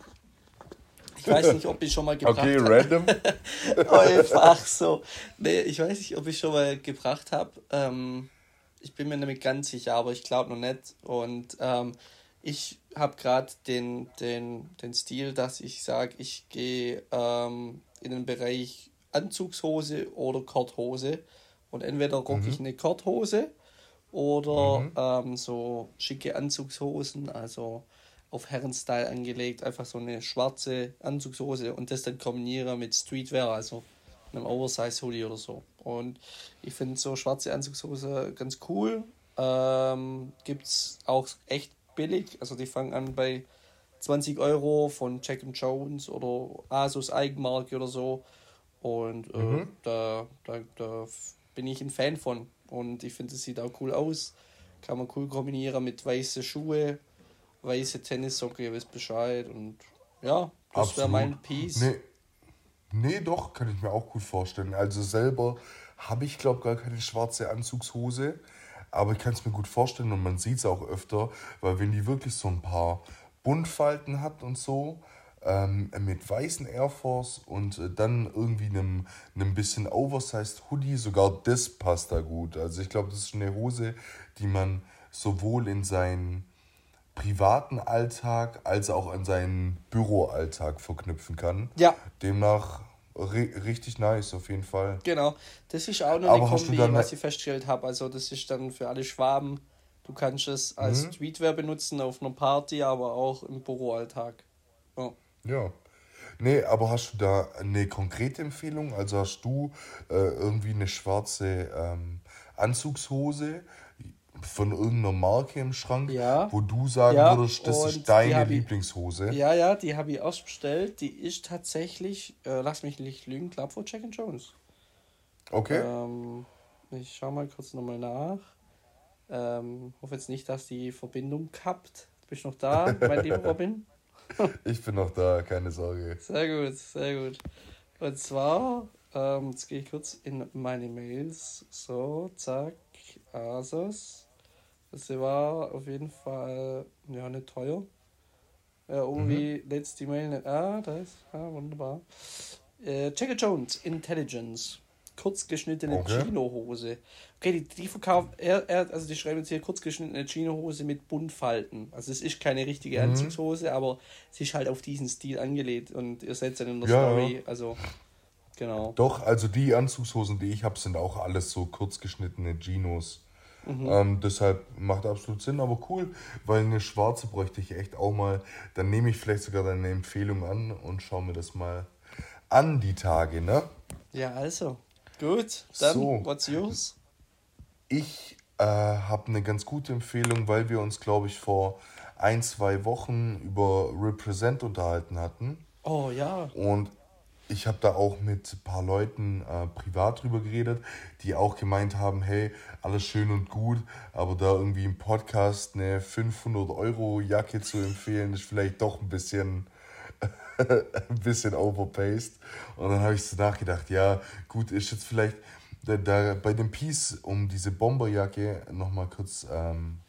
Ich weiß nicht, ob ich schon mal gebracht habe. Okay, random. Einfach so. Nee, ich weiß nicht, ob ich schon mal gebracht habe. Ähm, ich bin mir nämlich ganz sicher, aber ich glaube noch nicht. Und ähm, ich habe gerade den, den, den Stil, dass ich sage, ich gehe ähm, in den Bereich Anzugshose oder Korthose Und entweder rock mhm. ich eine Korthose oder mhm. ähm, so schicke Anzugshosen, also auf Herrenstyle angelegt, einfach so eine schwarze Anzugshose und das dann kombiniere mit Streetwear, also einem Oversize-Hoodie oder so. Und ich finde so schwarze Anzugshose ganz cool. Ähm, Gibt es auch echt billig, also die fangen an bei 20 Euro von Jack Jones oder Asus Eigenmarke oder so. Und äh, mhm. da, da, da bin ich ein Fan von. Und ich finde, es sieht auch cool aus. Kann man cool kombinieren mit weißen Schuhe weiße Tennissocke, ihr wisst Bescheid. Und ja, das wäre mein Piece. Nee. nee, doch, kann ich mir auch gut vorstellen. Also selber habe ich, glaube gar keine schwarze Anzugshose. Aber ich kann es mir gut vorstellen und man sieht es auch öfter, weil wenn die wirklich so ein paar Buntfalten hat und so, ähm, mit weißen Air Force und äh, dann irgendwie einem, einem bisschen oversized Hoodie, sogar das passt da gut. Also ich glaube, das ist eine Hose, die man sowohl in seinen privaten Alltag als auch an seinen Büroalltag verknüpfen kann. Ja. Demnach richtig nice, auf jeden Fall. Genau. Das ist auch noch eine Kombi, was ich festgestellt habe. Also das ist dann für alle Schwaben. Du kannst es als mhm. Streetwear benutzen auf einer Party, aber auch im Büroalltag. Oh. Ja. Nee, aber hast du da eine konkrete Empfehlung? Also hast du äh, irgendwie eine schwarze ähm, Anzugshose, von irgendeiner Marke im Schrank, ja. wo du sagen ja, würdest, das ist deine Lieblingshose. Ich, ja, ja, die habe ich ausbestellt. Die ist tatsächlich, äh, lass mich nicht lügen, glaube von Jack Jones. Okay. Ähm, ich schau mal kurz nochmal nach. Ähm, hoffe jetzt nicht, dass die Verbindung kappt. Bist du noch da, mein lieber Robin? ich bin noch da, keine Sorge. Sehr gut, sehr gut. Und zwar, ähm, jetzt gehe ich kurz in meine Mails. So, zack, Asos. Das war auf jeden Fall ja nicht teuer. Ja, irgendwie mhm. letzte Mail nicht. Ah, da ist. Ah, wunderbar. Äh, Checker Jones, Intelligence. Kurzgeschnittene okay. Chino-Hose. Okay, die, die verkauft, er, er, also die schreiben jetzt hier kurzgeschnittene Chino-Hose mit Buntfalten. Also es ist keine richtige mhm. Anzugshose, aber sie ist halt auf diesen Stil angelegt und ihr es dann in der ja. Story. Also, genau. Doch, also die Anzugshosen, die ich habe, sind auch alles so kurzgeschnittene Chinos. Mhm. Ähm, deshalb macht absolut Sinn, aber cool, weil eine schwarze bräuchte ich echt auch mal. Dann nehme ich vielleicht sogar deine Empfehlung an und schaue mir das mal an, die Tage, ne? Ja, also. Gut, dann, so. what's yours? Ich äh, habe eine ganz gute Empfehlung, weil wir uns, glaube ich, vor ein, zwei Wochen über Represent unterhalten hatten. Oh ja. Und ich habe da auch mit ein paar Leuten äh, privat drüber geredet, die auch gemeint haben, hey, alles schön und gut, aber da irgendwie im Podcast eine 500 Euro Jacke zu empfehlen, ist vielleicht doch ein bisschen ein bisschen overpaced. Und dann habe ich so nachgedacht, ja, gut, ist jetzt vielleicht da, da bei dem Piece um diese Bomberjacke nochmal kurz ähm,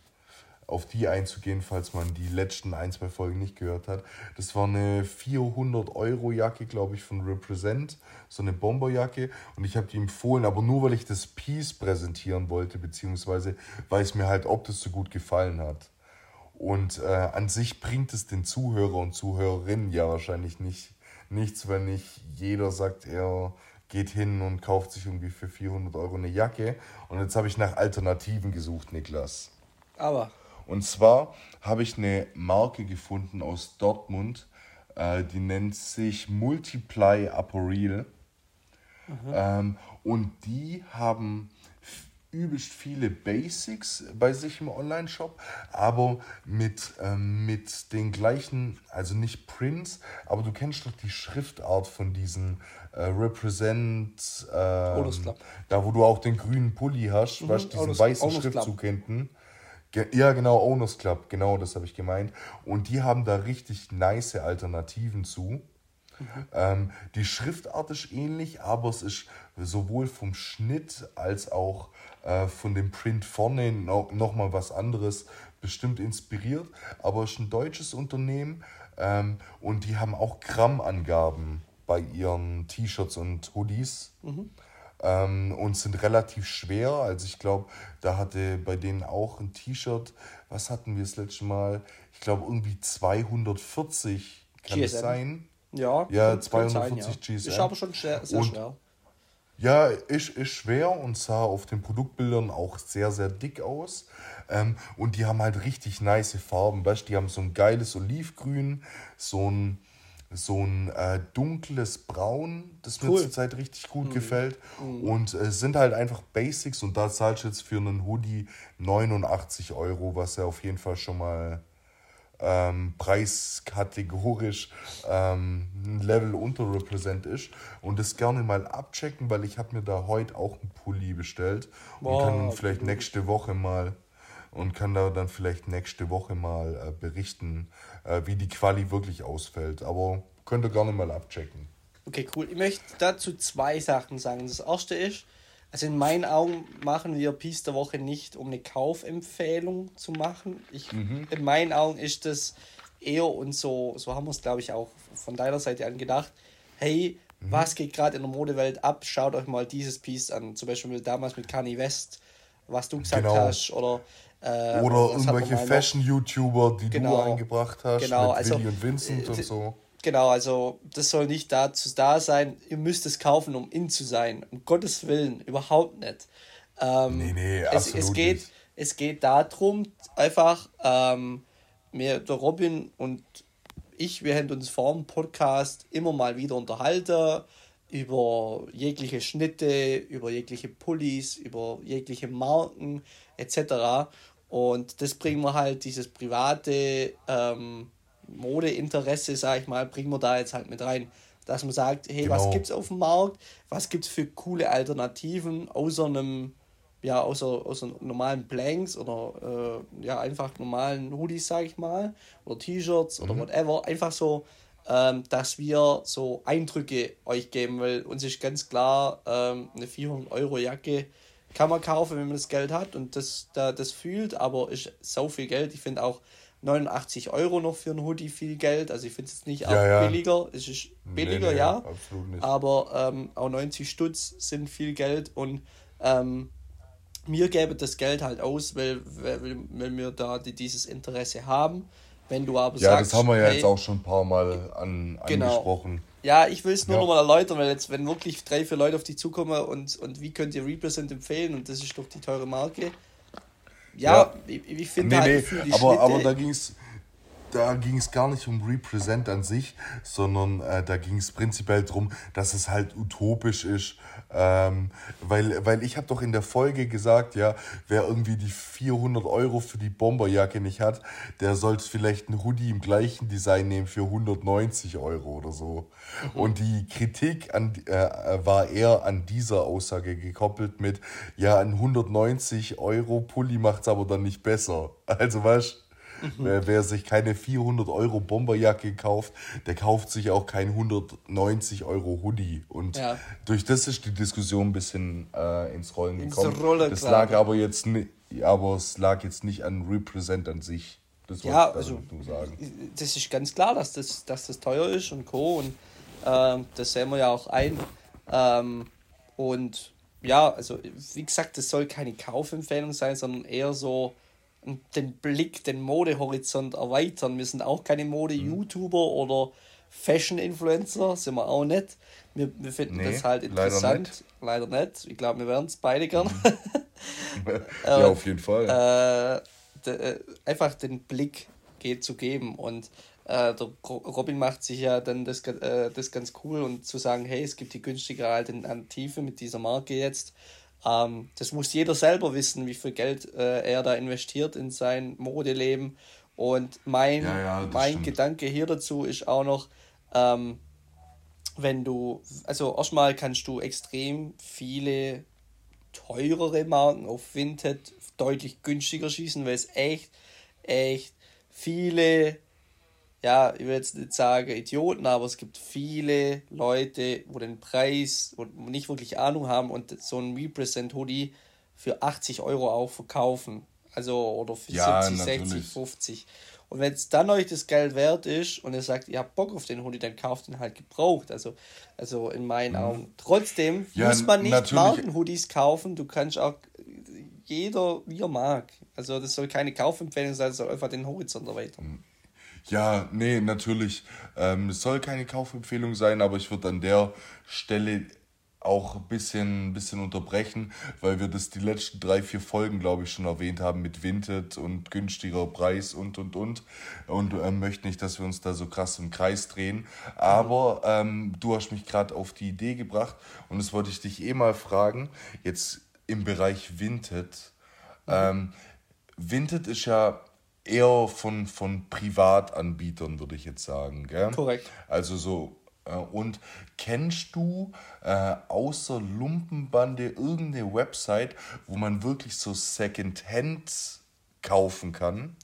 auf die einzugehen, falls man die letzten ein, zwei Folgen nicht gehört hat. Das war eine 400 Euro Jacke, glaube ich, von Represent, so eine Bomberjacke. Und ich habe die empfohlen, aber nur weil ich das Piece präsentieren wollte, beziehungsweise weil es mir halt optisch so gut gefallen hat. Und äh, an sich bringt es den Zuhörer und Zuhörerinnen ja wahrscheinlich nicht, nichts, wenn nicht jeder sagt, er geht hin und kauft sich irgendwie für 400 Euro eine Jacke. Und jetzt habe ich nach Alternativen gesucht, Niklas. Aber und zwar habe ich eine Marke gefunden aus Dortmund, äh, die nennt sich Multiply Apparel. Ähm, und die haben übelst viele Basics bei sich im Online-Shop, aber mit, ähm, mit den gleichen, also nicht Prints, aber du kennst doch die Schriftart von diesen äh, Represent, ähm, da wo du auch den grünen Pulli hast, mhm, weißt, diesen Owners, weißen Owners Schriftzug hinten. Ja, genau, Owners Club, genau, das habe ich gemeint. Und die haben da richtig nice Alternativen zu. Mhm. Ähm, die Schriftart ist ähnlich, aber es ist sowohl vom Schnitt als auch äh, von dem Print vorne noch, noch mal was anderes bestimmt inspiriert. Aber es ist ein deutsches Unternehmen ähm, und die haben auch Grammangaben bei ihren T-Shirts und Hoodies. Mhm ähm, und sind relativ schwer. Also ich glaube, da hatte bei denen auch ein T-Shirt, was hatten wir das letzte Mal? Ich glaube irgendwie 240 kann GSM. es sein. Ja, ja 240 sein, ja. GSM. Ist aber schon sehr, sehr und, schwer. Ja, ist, ist schwer und sah auf den Produktbildern auch sehr, sehr dick aus. Ähm, und die haben halt richtig nice Farben. Weißt die haben so ein geiles Olivgrün, so ein, so ein äh, dunkles Braun, das cool. mir zurzeit richtig gut mhm. gefällt. Mhm. Und es äh, sind halt einfach Basics und da zahlst du jetzt für einen Hoodie 89 Euro, was ja auf jeden Fall schon mal ähm, preiskategorisch ähm, ein Level unterrepresent ist und das gerne mal abchecken, weil ich habe mir da heute auch einen Pulli bestellt und kann dann vielleicht nächste Woche mal und kann da dann vielleicht nächste Woche mal äh, berichten, wie die Quali wirklich ausfällt. Aber könnt ihr gerne mal abchecken. Okay, cool. Ich möchte dazu zwei Sachen sagen. Das erste ist, also in meinen Augen machen wir Piece der Woche nicht, um eine Kaufempfehlung zu machen. Ich, mhm. In meinen Augen ist das eher und so, so haben wir es, glaube ich, auch von deiner Seite an gedacht. Hey, mhm. was geht gerade in der Modewelt ab? Schaut euch mal dieses Piece an. Zum Beispiel damals mit Kanye West, was du gesagt genau. hast. Oder, äh, oder irgendwelche Fashion-YouTuber, die genau. du eingebracht hast. Genau, mit also, Willi und Vincent äh, und so Genau, also das soll nicht dazu da sein, ihr müsst es kaufen, um in zu sein. Um Gottes Willen, überhaupt nicht. Ähm, nee, nee, absolut es, es geht, nicht. Es geht darum, einfach, ähm, mir, der Robin und ich, wir haben uns vor dem Podcast immer mal wieder unterhalten über jegliche Schnitte, über jegliche Pullis, über jegliche Marken etc. Und das bringen wir halt, dieses private ähm, Modeinteresse, sag ich mal, bringen wir da jetzt halt mit rein. Dass man sagt, hey, genau. was gibt's auf dem Markt? Was gibt's für coole Alternativen außer einem, ja, außer, außer normalen Blanks oder äh, ja, einfach normalen Hoodies, sag ich mal, oder T-Shirts mhm. oder whatever. Einfach so, ähm, dass wir so Eindrücke euch geben, weil uns ist ganz klar, ähm, eine 400 Euro Jacke kann man kaufen, wenn man das Geld hat und das, da, das fühlt, aber ist so viel Geld. Ich finde auch, 89 Euro noch für ein Hoodie viel Geld. Also ich finde es nicht ja, ja. billiger. Es ist billiger, nee, nee, ja. Aber ähm, auch 90 Stutz sind viel Geld und ähm, mir gäbe das Geld halt aus, weil, weil, weil wir da die, dieses Interesse haben. Wenn du aber ja, sagst. Ja, das haben wir ja hey, jetzt auch schon ein paar Mal an, genau. angesprochen. Ja, ich will es nur ja. nochmal erläutern, weil jetzt, wenn wirklich drei, vier Leute auf dich zukommen und, und wie könnt ihr Represent empfehlen und das ist doch die teure Marke, ja, ja. ich, ich finde nee, halt nee, aber, aber da ging es da ging es gar nicht um Represent an sich, sondern äh, da ging es prinzipiell darum, dass es halt utopisch ist. Ähm, weil, weil ich habe doch in der Folge gesagt, ja, wer irgendwie die 400 Euro für die Bomberjacke nicht hat, der sollte vielleicht einen Hoodie im gleichen Design nehmen für 190 Euro oder so. Mhm. Und die Kritik an, äh, war eher an dieser Aussage gekoppelt mit, ja, ein 190 Euro Pulli macht es aber dann nicht besser. Also weißt Mhm. Wer, wer, sich keine 400 Euro Bomberjacke kauft, der kauft sich auch kein 190 Euro Hoodie. Und ja. durch das ist die Diskussion ein bisschen äh, ins Rollen gekommen. Rolle das lag aber jetzt nicht, aber es lag jetzt nicht an Represent an sich. Das ja, also, sagen. das ist ganz klar, dass das, dass das teuer ist und Co. Und äh, das sehen wir ja auch ein. Ähm, und ja, also wie gesagt, das soll keine Kaufempfehlung sein, sondern eher so den Blick, den Modehorizont erweitern. Wir sind auch keine Mode-YouTuber oder Fashion-Influencer, sind wir auch nicht. Wir, wir finden nee, das halt interessant. Leider nicht. Leider nicht. Ich glaube, wir wären es beide gern. Mhm. ja, auf jeden Fall. Äh, de, äh, einfach den Blick geht zu geben und äh, der Robin macht sich ja dann das, äh, das ganz cool und zu sagen, hey, es gibt die günstigere Alternative mit dieser Marke jetzt ähm, das muss jeder selber wissen, wie viel Geld äh, er da investiert in sein Modeleben. Und mein, ja, ja, mein stimmt. Gedanke hier dazu ist auch noch, ähm, wenn du, also erstmal kannst du extrem viele teurere Marken auf Vinted deutlich günstiger schießen, weil es echt, echt viele ja, ich will jetzt nicht sagen Idioten, aber es gibt viele Leute, wo den Preis und nicht wirklich Ahnung haben und so ein Represent Hoodie für 80 Euro auch verkaufen. Also, oder für ja, 70, natürlich. 60, 50. Und wenn es dann euch das Geld wert ist und ihr sagt, ihr habt Bock auf den Hoodie, dann kauft ihn halt gebraucht. Also, also in meinen mhm. Augen. Trotzdem ja, muss man nicht Markenhoodies kaufen. Du kannst auch jeder, wie er mag. Also, das soll keine Kaufempfehlung sein, es soll einfach den Horizont erweitern. Mhm. Ja, nee, natürlich. Ähm, es soll keine Kaufempfehlung sein, aber ich würde an der Stelle auch ein bisschen, bisschen unterbrechen, weil wir das die letzten drei, vier Folgen, glaube ich, schon erwähnt haben mit Vinted und günstiger Preis und, und, und. Und äh, möchte nicht, dass wir uns da so krass im Kreis drehen. Aber ähm, du hast mich gerade auf die Idee gebracht und das wollte ich dich eh mal fragen. Jetzt im Bereich Vinted. Ähm, Vinted ist ja eher von, von Privatanbietern, würde ich jetzt sagen. Gell? Korrekt. Also so äh, und kennst du äh, außer Lumpenbande irgendeine Website, wo man wirklich so Secondhand kaufen kann?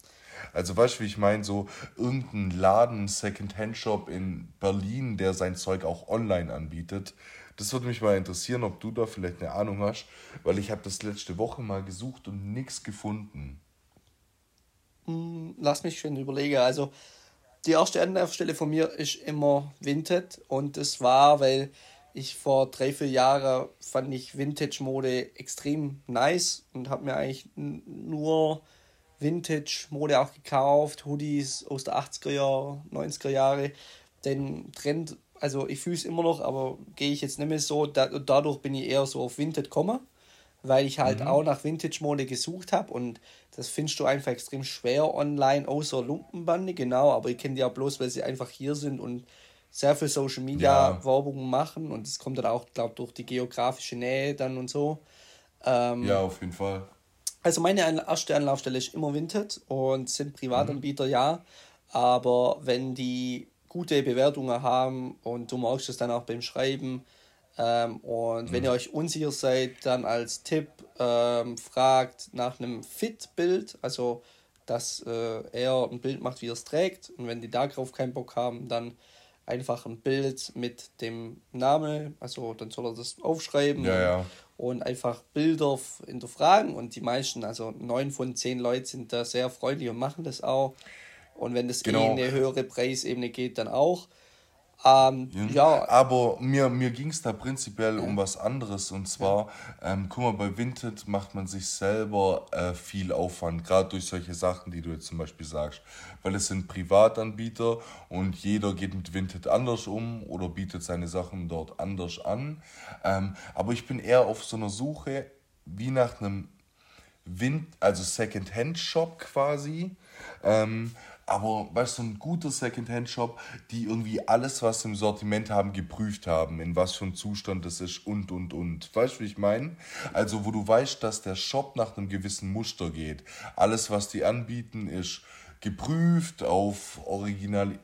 Also weißt du, wie ich meine, so irgendein Laden, Secondhand-Shop in Berlin, der sein Zeug auch online anbietet. Das würde mich mal interessieren, ob du da vielleicht eine Ahnung hast, weil ich habe das letzte Woche mal gesucht und nichts gefunden. Hm, lass mich schön überlegen. Also die erste Anlaufstelle von mir ist immer Vinted und das war, weil ich vor drei, vier Jahren fand ich Vintage-Mode extrem nice und habe mir eigentlich nur Vintage-Mode auch gekauft, Hoodies aus der 80er Jahre, 90er Jahre. Den Trend, also ich fühle es immer noch, aber gehe ich jetzt nicht mehr so. Da, dadurch bin ich eher so auf Vinted gekommen, weil ich halt mhm. auch nach Vintage-Mode gesucht habe und das findest du einfach extrem schwer online, außer Lumpenbande, genau, aber ich kenne die ja bloß, weil sie einfach hier sind und sehr viel Social Media ja. Werbung machen und das kommt dann auch, glaube ich, durch die geografische Nähe dann und so. Ähm, ja, auf jeden Fall. Also meine erste Anlaufstelle ist immer Vinted und sind Privatanbieter, mhm. ja, aber wenn die gute Bewertungen haben und du magst es dann auch beim Schreiben, ähm, und mhm. wenn ihr euch unsicher seid, dann als Tipp ähm, fragt nach einem Fit-Bild, also dass äh, er ein Bild macht, wie er es trägt. Und wenn die darauf keinen Bock haben, dann einfach ein Bild mit dem Namen, also dann soll er das aufschreiben ja, ja. und einfach Bilder hinterfragen. Und die meisten, also neun von zehn Leuten sind da sehr freundlich und machen das auch. Und wenn das genau. in eine höhere Preisebene geht, dann auch. Ähm, ja. Aber mir, mir ging es da prinzipiell ja. um was anderes. Und zwar, ja. ähm, guck mal, bei Vinted macht man sich selber äh, viel Aufwand, gerade durch solche Sachen, die du jetzt zum Beispiel sagst. Weil es sind Privatanbieter und jeder geht mit Vinted anders um oder bietet seine Sachen dort anders an. Ähm, aber ich bin eher auf so einer Suche wie nach einem Wind, also Second-Hand-Shop quasi. Ähm, aber weißt du, ein guter Secondhand-Shop, die irgendwie alles, was sie im Sortiment haben, geprüft haben, in was für einem Zustand das ist und und und. Weißt du, wie ich meine? Also, wo du weißt, dass der Shop nach einem gewissen Muster geht. Alles, was die anbieten, ist geprüft auf Original,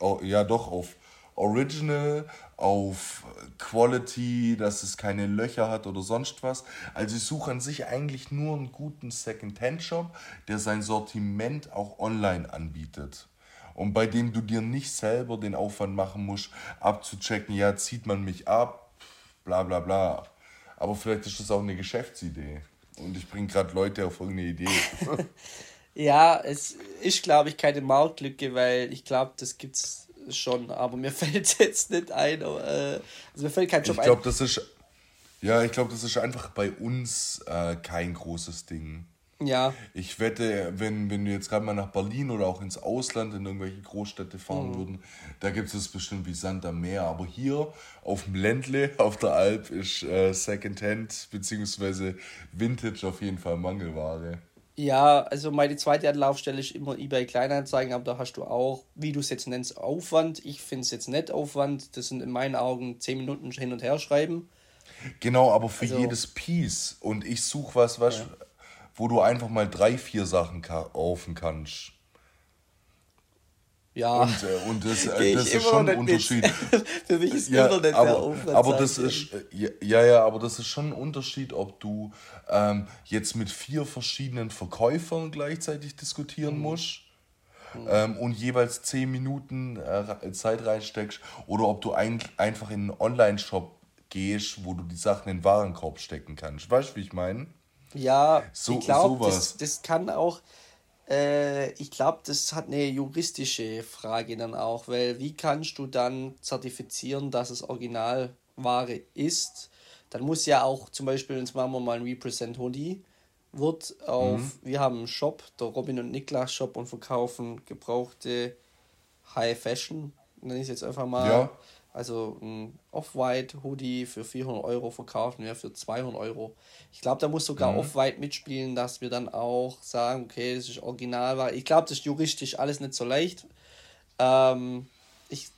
äh, ja doch, auf Original, auf Quality, dass es keine Löcher hat oder sonst was. Also ich suche an sich eigentlich nur einen guten Second-Hand-Shop, der sein Sortiment auch online anbietet. Und bei dem du dir nicht selber den Aufwand machen musst, abzuchecken, ja, zieht man mich ab, bla bla bla. Aber vielleicht ist das auch eine Geschäftsidee. Und ich bringe gerade Leute auf irgendeine Idee. ja, es ist, glaube ich, keine Marktlücke, weil ich glaube, das gibt es schon, aber mir fällt jetzt nicht ein. Äh, also mir fällt kein Job ich glaub, ein. Das ist, ja, ich glaube, das ist einfach bei uns äh, kein großes Ding. Ja. Ich wette, wenn, wenn wir jetzt gerade mal nach Berlin oder auch ins Ausland in irgendwelche Großstädte fahren mhm. würden, da gibt es bestimmt wie Sand am Meer. Aber hier auf dem Ländle, auf der Alp, ist äh, Secondhand bzw. Vintage auf jeden Fall Mangelware. Ja, also meine zweite Anlaufstelle ist immer eBay Kleinanzeigen, aber da hast du auch, wie du es jetzt nennst, Aufwand. Ich finde es jetzt nicht Aufwand. Das sind in meinen Augen 10 Minuten hin und her schreiben. Genau, aber für also, jedes Piece. Und ich suche was, was ja. wo du einfach mal drei, vier Sachen kaufen kannst. Ja. Und, äh, und das, äh, das ist schon ein Unterschied. Für mich ist ja, Internet aber, der Aufwand. Aber das ist, äh, ja, ja, aber das ist schon ein Unterschied, ob du ähm, jetzt mit vier verschiedenen Verkäufern gleichzeitig diskutieren mhm. musst. Mhm. Ähm, und jeweils zehn Minuten äh, Zeit reinsteckst oder ob du ein, einfach in einen Online-Shop gehst, wo du die Sachen in den Warenkorb stecken kannst. Weißt du, wie ich meine? Ja, so, ich glaube, das, das kann auch, äh, ich glaube, das hat eine juristische Frage dann auch, weil wie kannst du dann zertifizieren, dass es Originalware ist? Dann muss ja auch zum Beispiel, jetzt machen wir mal ein Represent Hoodie, wird auf, mhm. wir haben einen Shop, der Robin und Niklas Shop und verkaufen gebrauchte High Fashion, nenne ich es jetzt einfach mal. Ja. Also ein Off-White-Hoodie für 400 Euro verkaufen wir für 200 Euro. Ich glaube, da muss sogar mhm. Off-White mitspielen, dass wir dann auch sagen, okay, das ist original. Weil ich glaube, das ist juristisch alles nicht so leicht. Ähm, ich,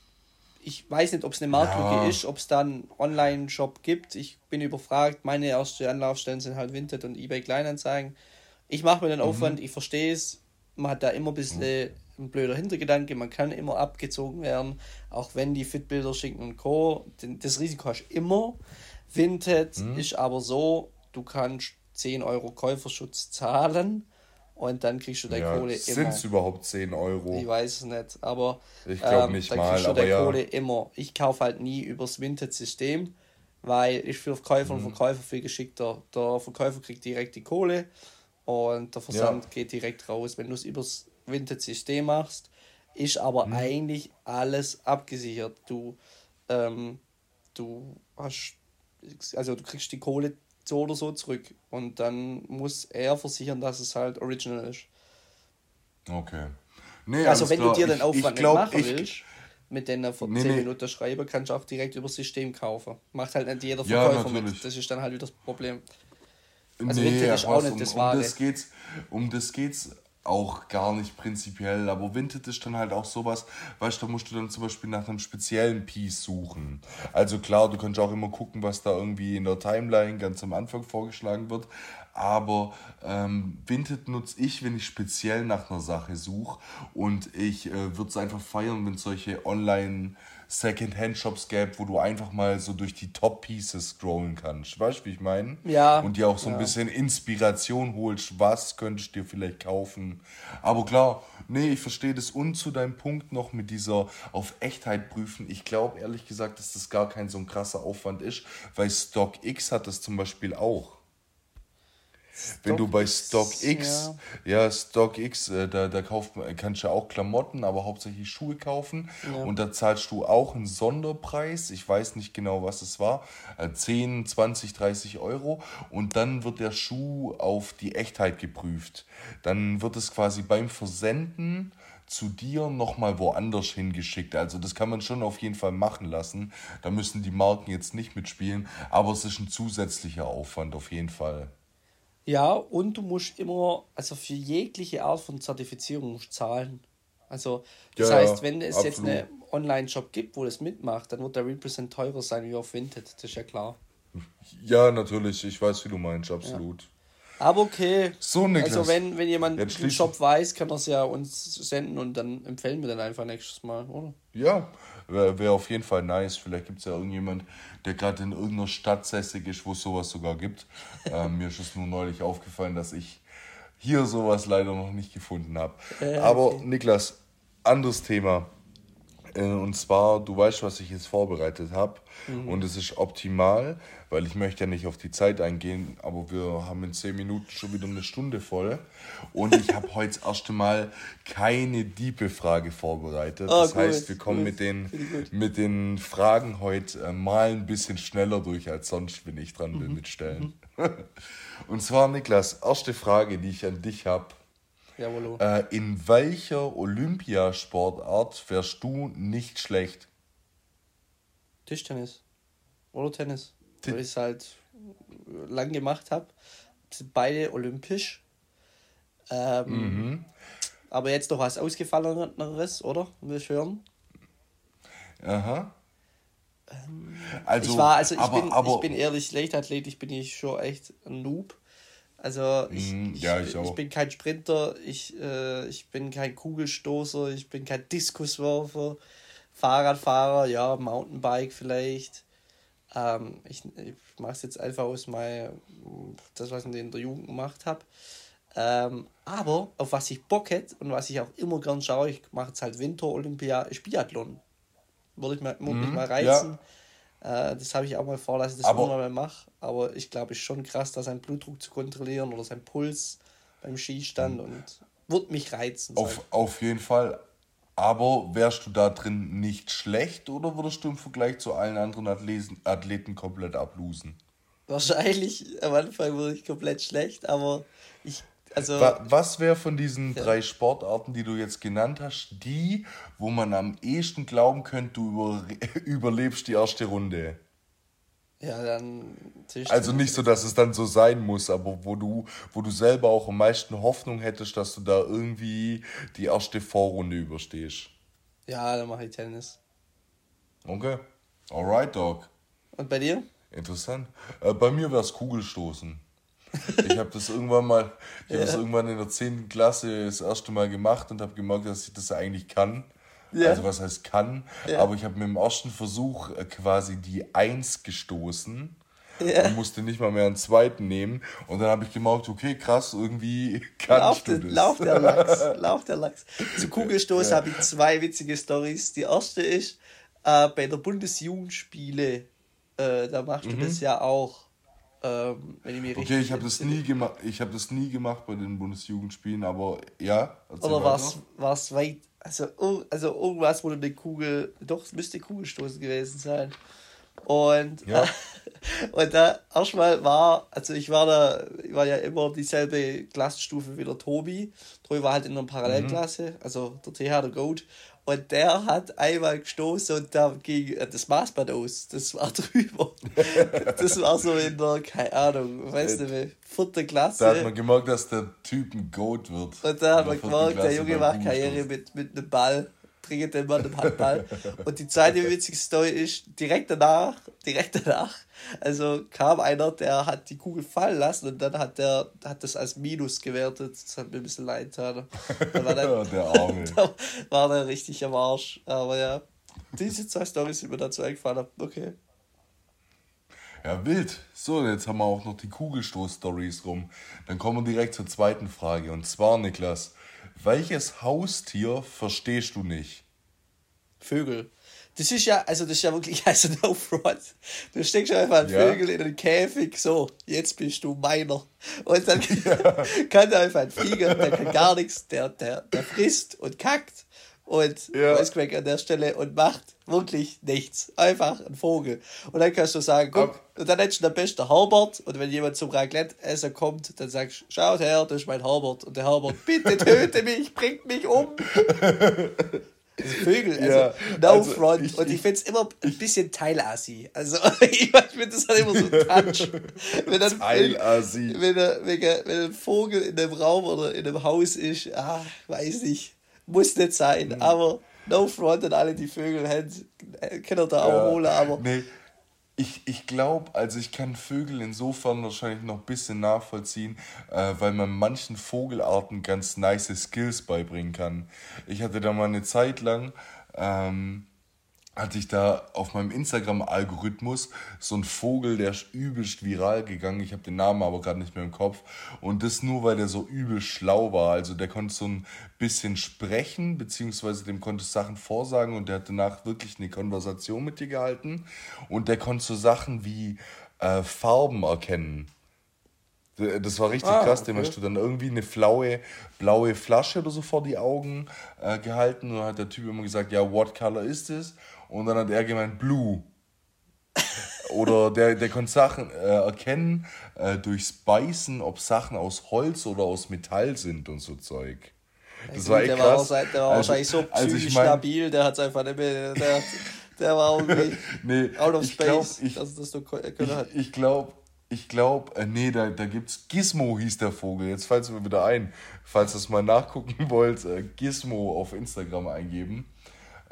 ich weiß nicht, ob es eine Marktlücke ja. ist, ob es da einen Online-Shop gibt. Ich bin überfragt. Meine ersten Anlaufstellen sind halt Vinted und eBay Kleinanzeigen. Ich mache mir den mhm. Aufwand, ich verstehe es. Man hat da immer ein bisschen mhm ein blöder Hintergedanke, man kann immer abgezogen werden, auch wenn die Fitbilder schicken und Co. Das Risiko hast du immer. Vinted mhm. ist aber so, du kannst 10 Euro Käuferschutz zahlen und dann kriegst du deine ja, Kohle immer. Sind es überhaupt 10 Euro? Ich weiß es nicht, aber ich glaube ähm, nicht dann mal, kriegst du deine ja. Kohle immer. Ich kaufe halt nie übers Vinted-System, weil ich für Käufer mhm. und Verkäufer viel geschickter. Der Verkäufer kriegt direkt die Kohle und der Versand ja. geht direkt raus. Wenn du es übers Vintage-System machst, ist aber mhm. eigentlich alles abgesichert. Du, ähm, du hast, also du kriegst die Kohle so oder so zurück und dann muss er versichern, dass es halt original ist. Okay. Nee, also wenn klar. du dir den Aufwand ich, ich glaub, nicht machen ich, willst, mit denen vor nee, 10 nee. Minuten schreiben, kannst du auch direkt über das System kaufen. Macht halt nicht jeder Verkäufer ja, mit. Das ist dann halt wieder das Problem. Also nee, Vintage ist auch nicht um, das Wahre. Um das geht's, um das geht's auch gar nicht prinzipiell, aber Vinted ist dann halt auch sowas, weißt du, da musst du dann zum Beispiel nach einem speziellen Piece suchen. Also klar, du kannst auch immer gucken, was da irgendwie in der Timeline ganz am Anfang vorgeschlagen wird, aber ähm, Vinted nutze ich, wenn ich speziell nach einer Sache suche und ich äh, würde es einfach feiern, wenn solche Online- Second-Hand-Shops gäbe, wo du einfach mal so durch die Top-Pieces scrollen kannst. Weißt du, wie ich meine? Ja. Und dir auch so ein ja. bisschen Inspiration holst, was könntest du dir vielleicht kaufen. Aber klar, nee, ich verstehe das. Und zu deinem Punkt noch mit dieser auf Echtheit prüfen. Ich glaube ehrlich gesagt, dass das gar kein so ein krasser Aufwand ist, weil StockX hat das zum Beispiel auch. Wenn du bei StockX, ja, ja StockX, äh, da, da kauft, kannst du auch Klamotten, aber hauptsächlich Schuhe kaufen. Ja. Und da zahlst du auch einen Sonderpreis. Ich weiß nicht genau, was es war. 10, 20, 30 Euro. Und dann wird der Schuh auf die Echtheit geprüft. Dann wird es quasi beim Versenden zu dir nochmal woanders hingeschickt. Also das kann man schon auf jeden Fall machen lassen. Da müssen die Marken jetzt nicht mitspielen, aber es ist ein zusätzlicher Aufwand auf jeden Fall. Ja, und du musst immer, also für jegliche Art von Zertifizierung musst zahlen. Also, das ja, heißt, wenn es absolut. jetzt einen Online-Shop gibt, wo das mitmacht, dann wird der Represent teurer sein wie auf Vinted, das ist ja klar. Ja, natürlich, ich weiß, wie du meinst, absolut. Ja. Aber okay. So, Niklas. Also, wenn, wenn jemand den Shop weiß, kann er es ja uns senden und dann empfehlen wir den einfach nächstes Mal, oder? Ja, wäre wär auf jeden Fall nice. Vielleicht gibt es ja irgendjemand, der gerade in irgendeiner Stadt sässig ist, wo es sowas sogar gibt. ähm, mir ist es nur neulich aufgefallen, dass ich hier sowas leider noch nicht gefunden habe. Äh, Aber okay. Niklas, anderes Thema. Äh, und zwar, du weißt, was ich jetzt vorbereitet habe. Mhm. Und es ist optimal, weil ich möchte ja nicht auf die Zeit eingehen, aber wir haben in zehn Minuten schon wieder eine Stunde voll. Und ich habe heute das erste Mal keine diepe Frage vorbereitet. Oh, das gut, heißt, wir kommen mit den, mit den Fragen heute äh, mal ein bisschen schneller durch als sonst, wenn ich dran will mhm. mitstellen. Mhm. Und zwar, Niklas, erste Frage, die ich an dich habe. Äh, in welcher Olympiasportart wärst du nicht schlecht? Tischtennis. Oder Tennis. Weil ich es halt lang gemacht habe. Sind beide olympisch. Ähm, mhm. Aber jetzt noch was Ausgefalleneres, oder? Will ich hören? Aha. Ähm, also, ich war, also ich, aber, bin, aber, ich bin ehrlich, Leichtathletik bin ich schon echt ein Noob. Also ich, mm, ja, ich, ich, ich, bin kein Sprinter, ich, äh, ich bin kein Kugelstoßer, ich bin kein Diskuswerfer, Fahrradfahrer, ja, Mountainbike vielleicht. Ähm, ich ich mache es jetzt einfach aus meinem, das, was ich in der Jugend gemacht habe. Ähm, aber auf was ich Bock hätte und was ich auch immer gern schaue, ich mache jetzt halt Winter-Olympia, ist Biathlon. Würde ich mal, mhm, mal reizen. Ja. Äh, das habe ich auch mal vor, dass ich das aber, mal mache. Aber ich glaube, es ist schon krass, da seinen Blutdruck zu kontrollieren oder seinen Puls beim Skistand mhm. und wird mich reizen. Auf, auf jeden Fall. Aber wärst du da drin nicht schlecht oder würdest du im Vergleich zu allen anderen Athleten, Athleten komplett ablosen? Wahrscheinlich am Anfang würde ich komplett schlecht, aber ich, Also, was wäre von diesen ja. drei Sportarten, die du jetzt genannt hast, die, wo man am ehesten glauben könnte, du über, überlebst die erste Runde? Ja, dann. Also nicht so, dass es dann so sein muss, aber wo du, wo du selber auch am meisten Hoffnung hättest, dass du da irgendwie die erste Vorrunde überstehst. Ja, dann mache ich Tennis. Okay. Alright, Dog. Und bei dir? Interessant. Äh, bei mir wäre es Kugelstoßen. Ich habe das irgendwann mal, ich ja. habe das irgendwann in der 10. Klasse das erste Mal gemacht und habe gemerkt, dass ich das eigentlich kann. Ja. Also was heißt kann, ja. aber ich habe mit dem ersten Versuch äh, quasi die 1 gestoßen. Ja. Und musste nicht mal mehr einen zweiten nehmen. Und dann habe ich gemerkt, okay, krass, irgendwie kann lauf, du das. Lauf der Lachs, lauf der Lachs. Zu Kugelstoß ja. habe ich zwei witzige Stories. Die erste ist, äh, bei der Bundesjugendspiele, äh, da machst mhm. du das ja auch. Ähm, wenn ich mich okay, ich habe das nie gemacht. Ich habe das nie gemacht bei den Bundesjugendspielen, aber ja. Oder war es weit? Also, also irgendwas, du eine Kugel, doch, es müsste Kugelstoßen gewesen sein. Und, ja. und da erstmal war, also ich war da, ich war ja immer dieselbe Klassenstufe wie der Tobi. Tobi war halt in einer Parallelklasse, mhm. also der TH, der Goat. Und der hat einmal gestoßen und da ging äh, das Maßband aus. Das war drüber. das war so in der, keine Ahnung, weißt du, wie, vierte Klasse. Da hat man gemerkt, dass der Typ ein Goat wird. Und da hat man gemerkt, der Junge macht Karriere mit, mit einem Ball dringend den Mann im Handball. Und die zweite witzige Story ist, direkt danach, direkt danach, also kam einer, der hat die Kugel fallen lassen und dann hat der hat das als Minus gewertet. Das hat mir ein bisschen leid getan. Da war dann, der Arme. da war der richtig am Arsch. Aber ja, diese zwei Storys sind mir dazu eingefallen. Okay. Ja, wild. So, jetzt haben wir auch noch die Kugelstoß-Stories rum. Dann kommen wir direkt zur zweiten Frage. Und zwar, Niklas, welches Haustier verstehst du nicht? Vögel. Das ist ja, also das ist ja wirklich, also no front. Du steckst einfach einen ja. Vögel in einen Käfig, so, jetzt bist du meiner. Und dann ja. kann er einfach ein Flieger, der kann gar nichts, der, der, der frisst und kackt und ja. An der Stelle und macht wirklich nichts. Einfach ein Vogel. Und dann kannst du sagen, guck, und dann hättest du der beste Herbert und wenn jemand zum Raclette-Essen kommt, dann sagst du, schaut her, das ist mein Herbert. Und der Herbert, bitte töte mich, bringt mich um. Vögel, also ja, no also front. Ich, und ich finde es immer ein bisschen Teilassi. Also ich finde das halt immer so ein Touch. Wenn dann, Teilassi. Wenn, wenn, wenn, wenn ein Vogel in einem Raum oder in einem Haus ist, ah, weiß nicht. Muss nicht sein, mhm. aber no front an alle, die Vögel haben, können da auch ja, holen, aber. Nee. Ich, ich glaube, also ich kann Vögel insofern wahrscheinlich noch ein bisschen nachvollziehen, äh, weil man manchen Vogelarten ganz nice Skills beibringen kann. Ich hatte da mal eine Zeit lang, ähm, hatte ich da auf meinem Instagram-Algorithmus so einen Vogel, der ist übelst viral gegangen. Ich habe den Namen aber gerade nicht mehr im Kopf. Und das nur, weil der so übel schlau war. Also der konnte so ein bisschen sprechen, beziehungsweise dem konnte Sachen vorsagen und der hat danach wirklich eine Konversation mit dir gehalten. Und der konnte so Sachen wie äh, Farben erkennen. Das war richtig ah, krass, dem hast du dann irgendwie eine flaue, blaue Flasche oder so vor die Augen äh, gehalten und dann hat der Typ immer gesagt, ja, what color is this? Und dann hat er gemeint, blue. oder der, der konnte Sachen äh, erkennen äh, durchs Beißen, ob Sachen aus Holz oder aus Metall sind und so Zeug. Das war echt der krass. War, der war also, wahrscheinlich so psychisch also ich mein, stabil, der hat es einfach nicht mehr, der, der war irgendwie nee, out of space, glaub, ich, dass das so können hat. Ich, ich glaube, ich glaube, äh, nee, da, da gibt's Gizmo hieß der Vogel. Jetzt fällt es mir wieder ein. Falls ihr es mal nachgucken wollt, äh, Gizmo auf Instagram eingeben.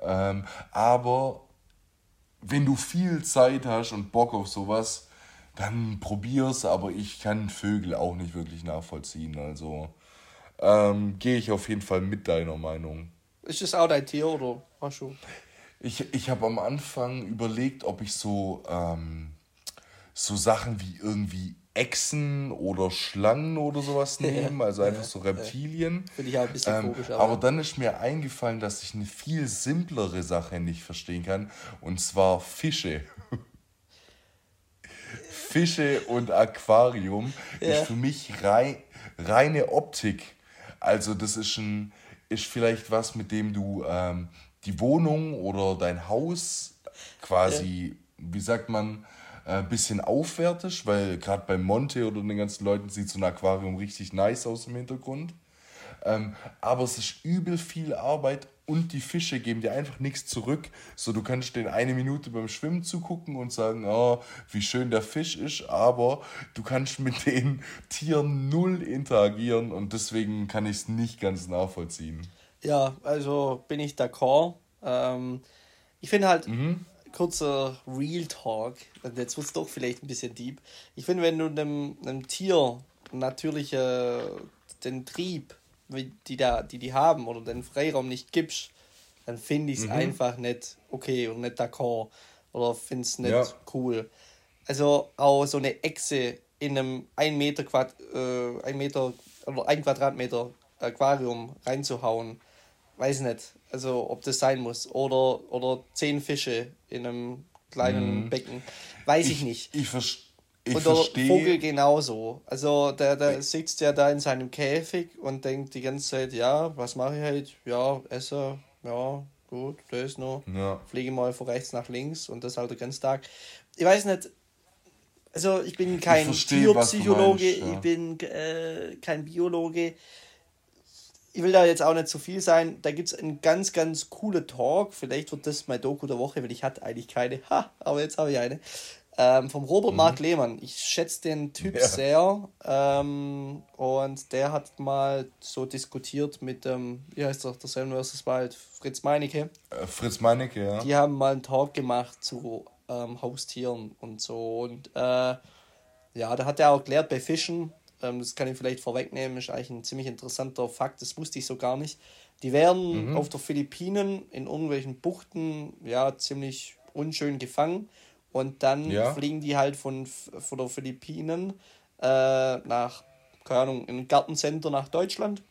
Ähm, aber wenn du viel Zeit hast und Bock auf sowas, dann probier's. Aber ich kann Vögel auch nicht wirklich nachvollziehen. Also ähm, gehe ich auf jeden Fall mit deiner Meinung. Ist das auch dein Tier oder hast du? Ich, ich habe am Anfang überlegt, ob ich so. Ähm, so Sachen wie irgendwie Echsen oder Schlangen oder sowas nehmen, also einfach so Reptilien. Finde ich auch ein bisschen ähm, komisch. Aber, aber dann ist mir eingefallen, dass ich eine viel simplere Sache nicht verstehen kann, und zwar Fische. Fische und Aquarium ja. ist für mich rein, reine Optik. Also das ist, ein, ist vielleicht was, mit dem du ähm, die Wohnung oder dein Haus quasi, ja. wie sagt man, äh, bisschen aufwertest, weil gerade bei Monte oder den ganzen Leuten sieht so ein Aquarium richtig nice aus im Hintergrund. Ähm, aber es ist übel viel Arbeit und die Fische geben dir einfach nichts zurück. So, du kannst den eine Minute beim Schwimmen zugucken und sagen, oh, wie schön der Fisch ist, aber du kannst mit den Tieren null interagieren und deswegen kann ich es nicht ganz nachvollziehen. Ja, also bin ich d'accord. Ähm, ich finde halt, mhm. Kurzer Real Talk, jetzt wird es doch vielleicht ein bisschen deep. Ich finde, wenn du einem, einem Tier natürlich äh, den Trieb die, da, die die haben oder den Freiraum nicht gibst, dann finde ich es mhm. einfach nicht okay und nicht d'accord oder finde es nicht ja. cool. Also auch so eine Echse in einem 1 Meter, Quad, äh, 1 Meter oder 1 Quadratmeter Aquarium reinzuhauen, weiß nicht, also ob das sein muss. Oder, oder 10 Fische in einem kleinen mhm. Becken, weiß ich, ich nicht. Ich verstehe ich und der verstehe. Vogel genauso. Also der, der sitzt ja da in seinem Käfig und denkt die ganze Zeit, ja, was mache ich halt? Ja, esse, ja, gut, das noch. Ja. Fliege mal von rechts nach links und das halt den ganzen Tag. Ich weiß nicht, also ich bin kein ich verstehe, Tierpsychologe, meinst, ja. ich bin äh, kein Biologe. Ich will da jetzt auch nicht zu viel sein. Da gibt es einen ganz, ganz coolen Talk. Vielleicht wird das mein Doku der Woche, weil ich hatte eigentlich keine. Ha, aber jetzt habe ich eine. Ähm, vom Robert mhm. Mark Lehmann. Ich schätze den Typ ja. sehr. Ähm, und der hat mal so diskutiert mit dem, wie heißt der, der Sam vs. Wild, Fritz Meinecke. Äh, Fritz Meinecke, ja. Die haben mal einen Talk gemacht zu ähm, Haustieren und so. Und äh, ja, da hat er auch erklärt bei Fischen, ähm, das kann ich vielleicht vorwegnehmen, ist eigentlich ein ziemlich interessanter Fakt, das wusste ich so gar nicht. Die werden mhm. auf der Philippinen in irgendwelchen Buchten ja ziemlich unschön gefangen und dann ja. fliegen die halt von, von der Philippinen äh, nach, keine Ahnung, in ein Gartencenter nach Deutschland.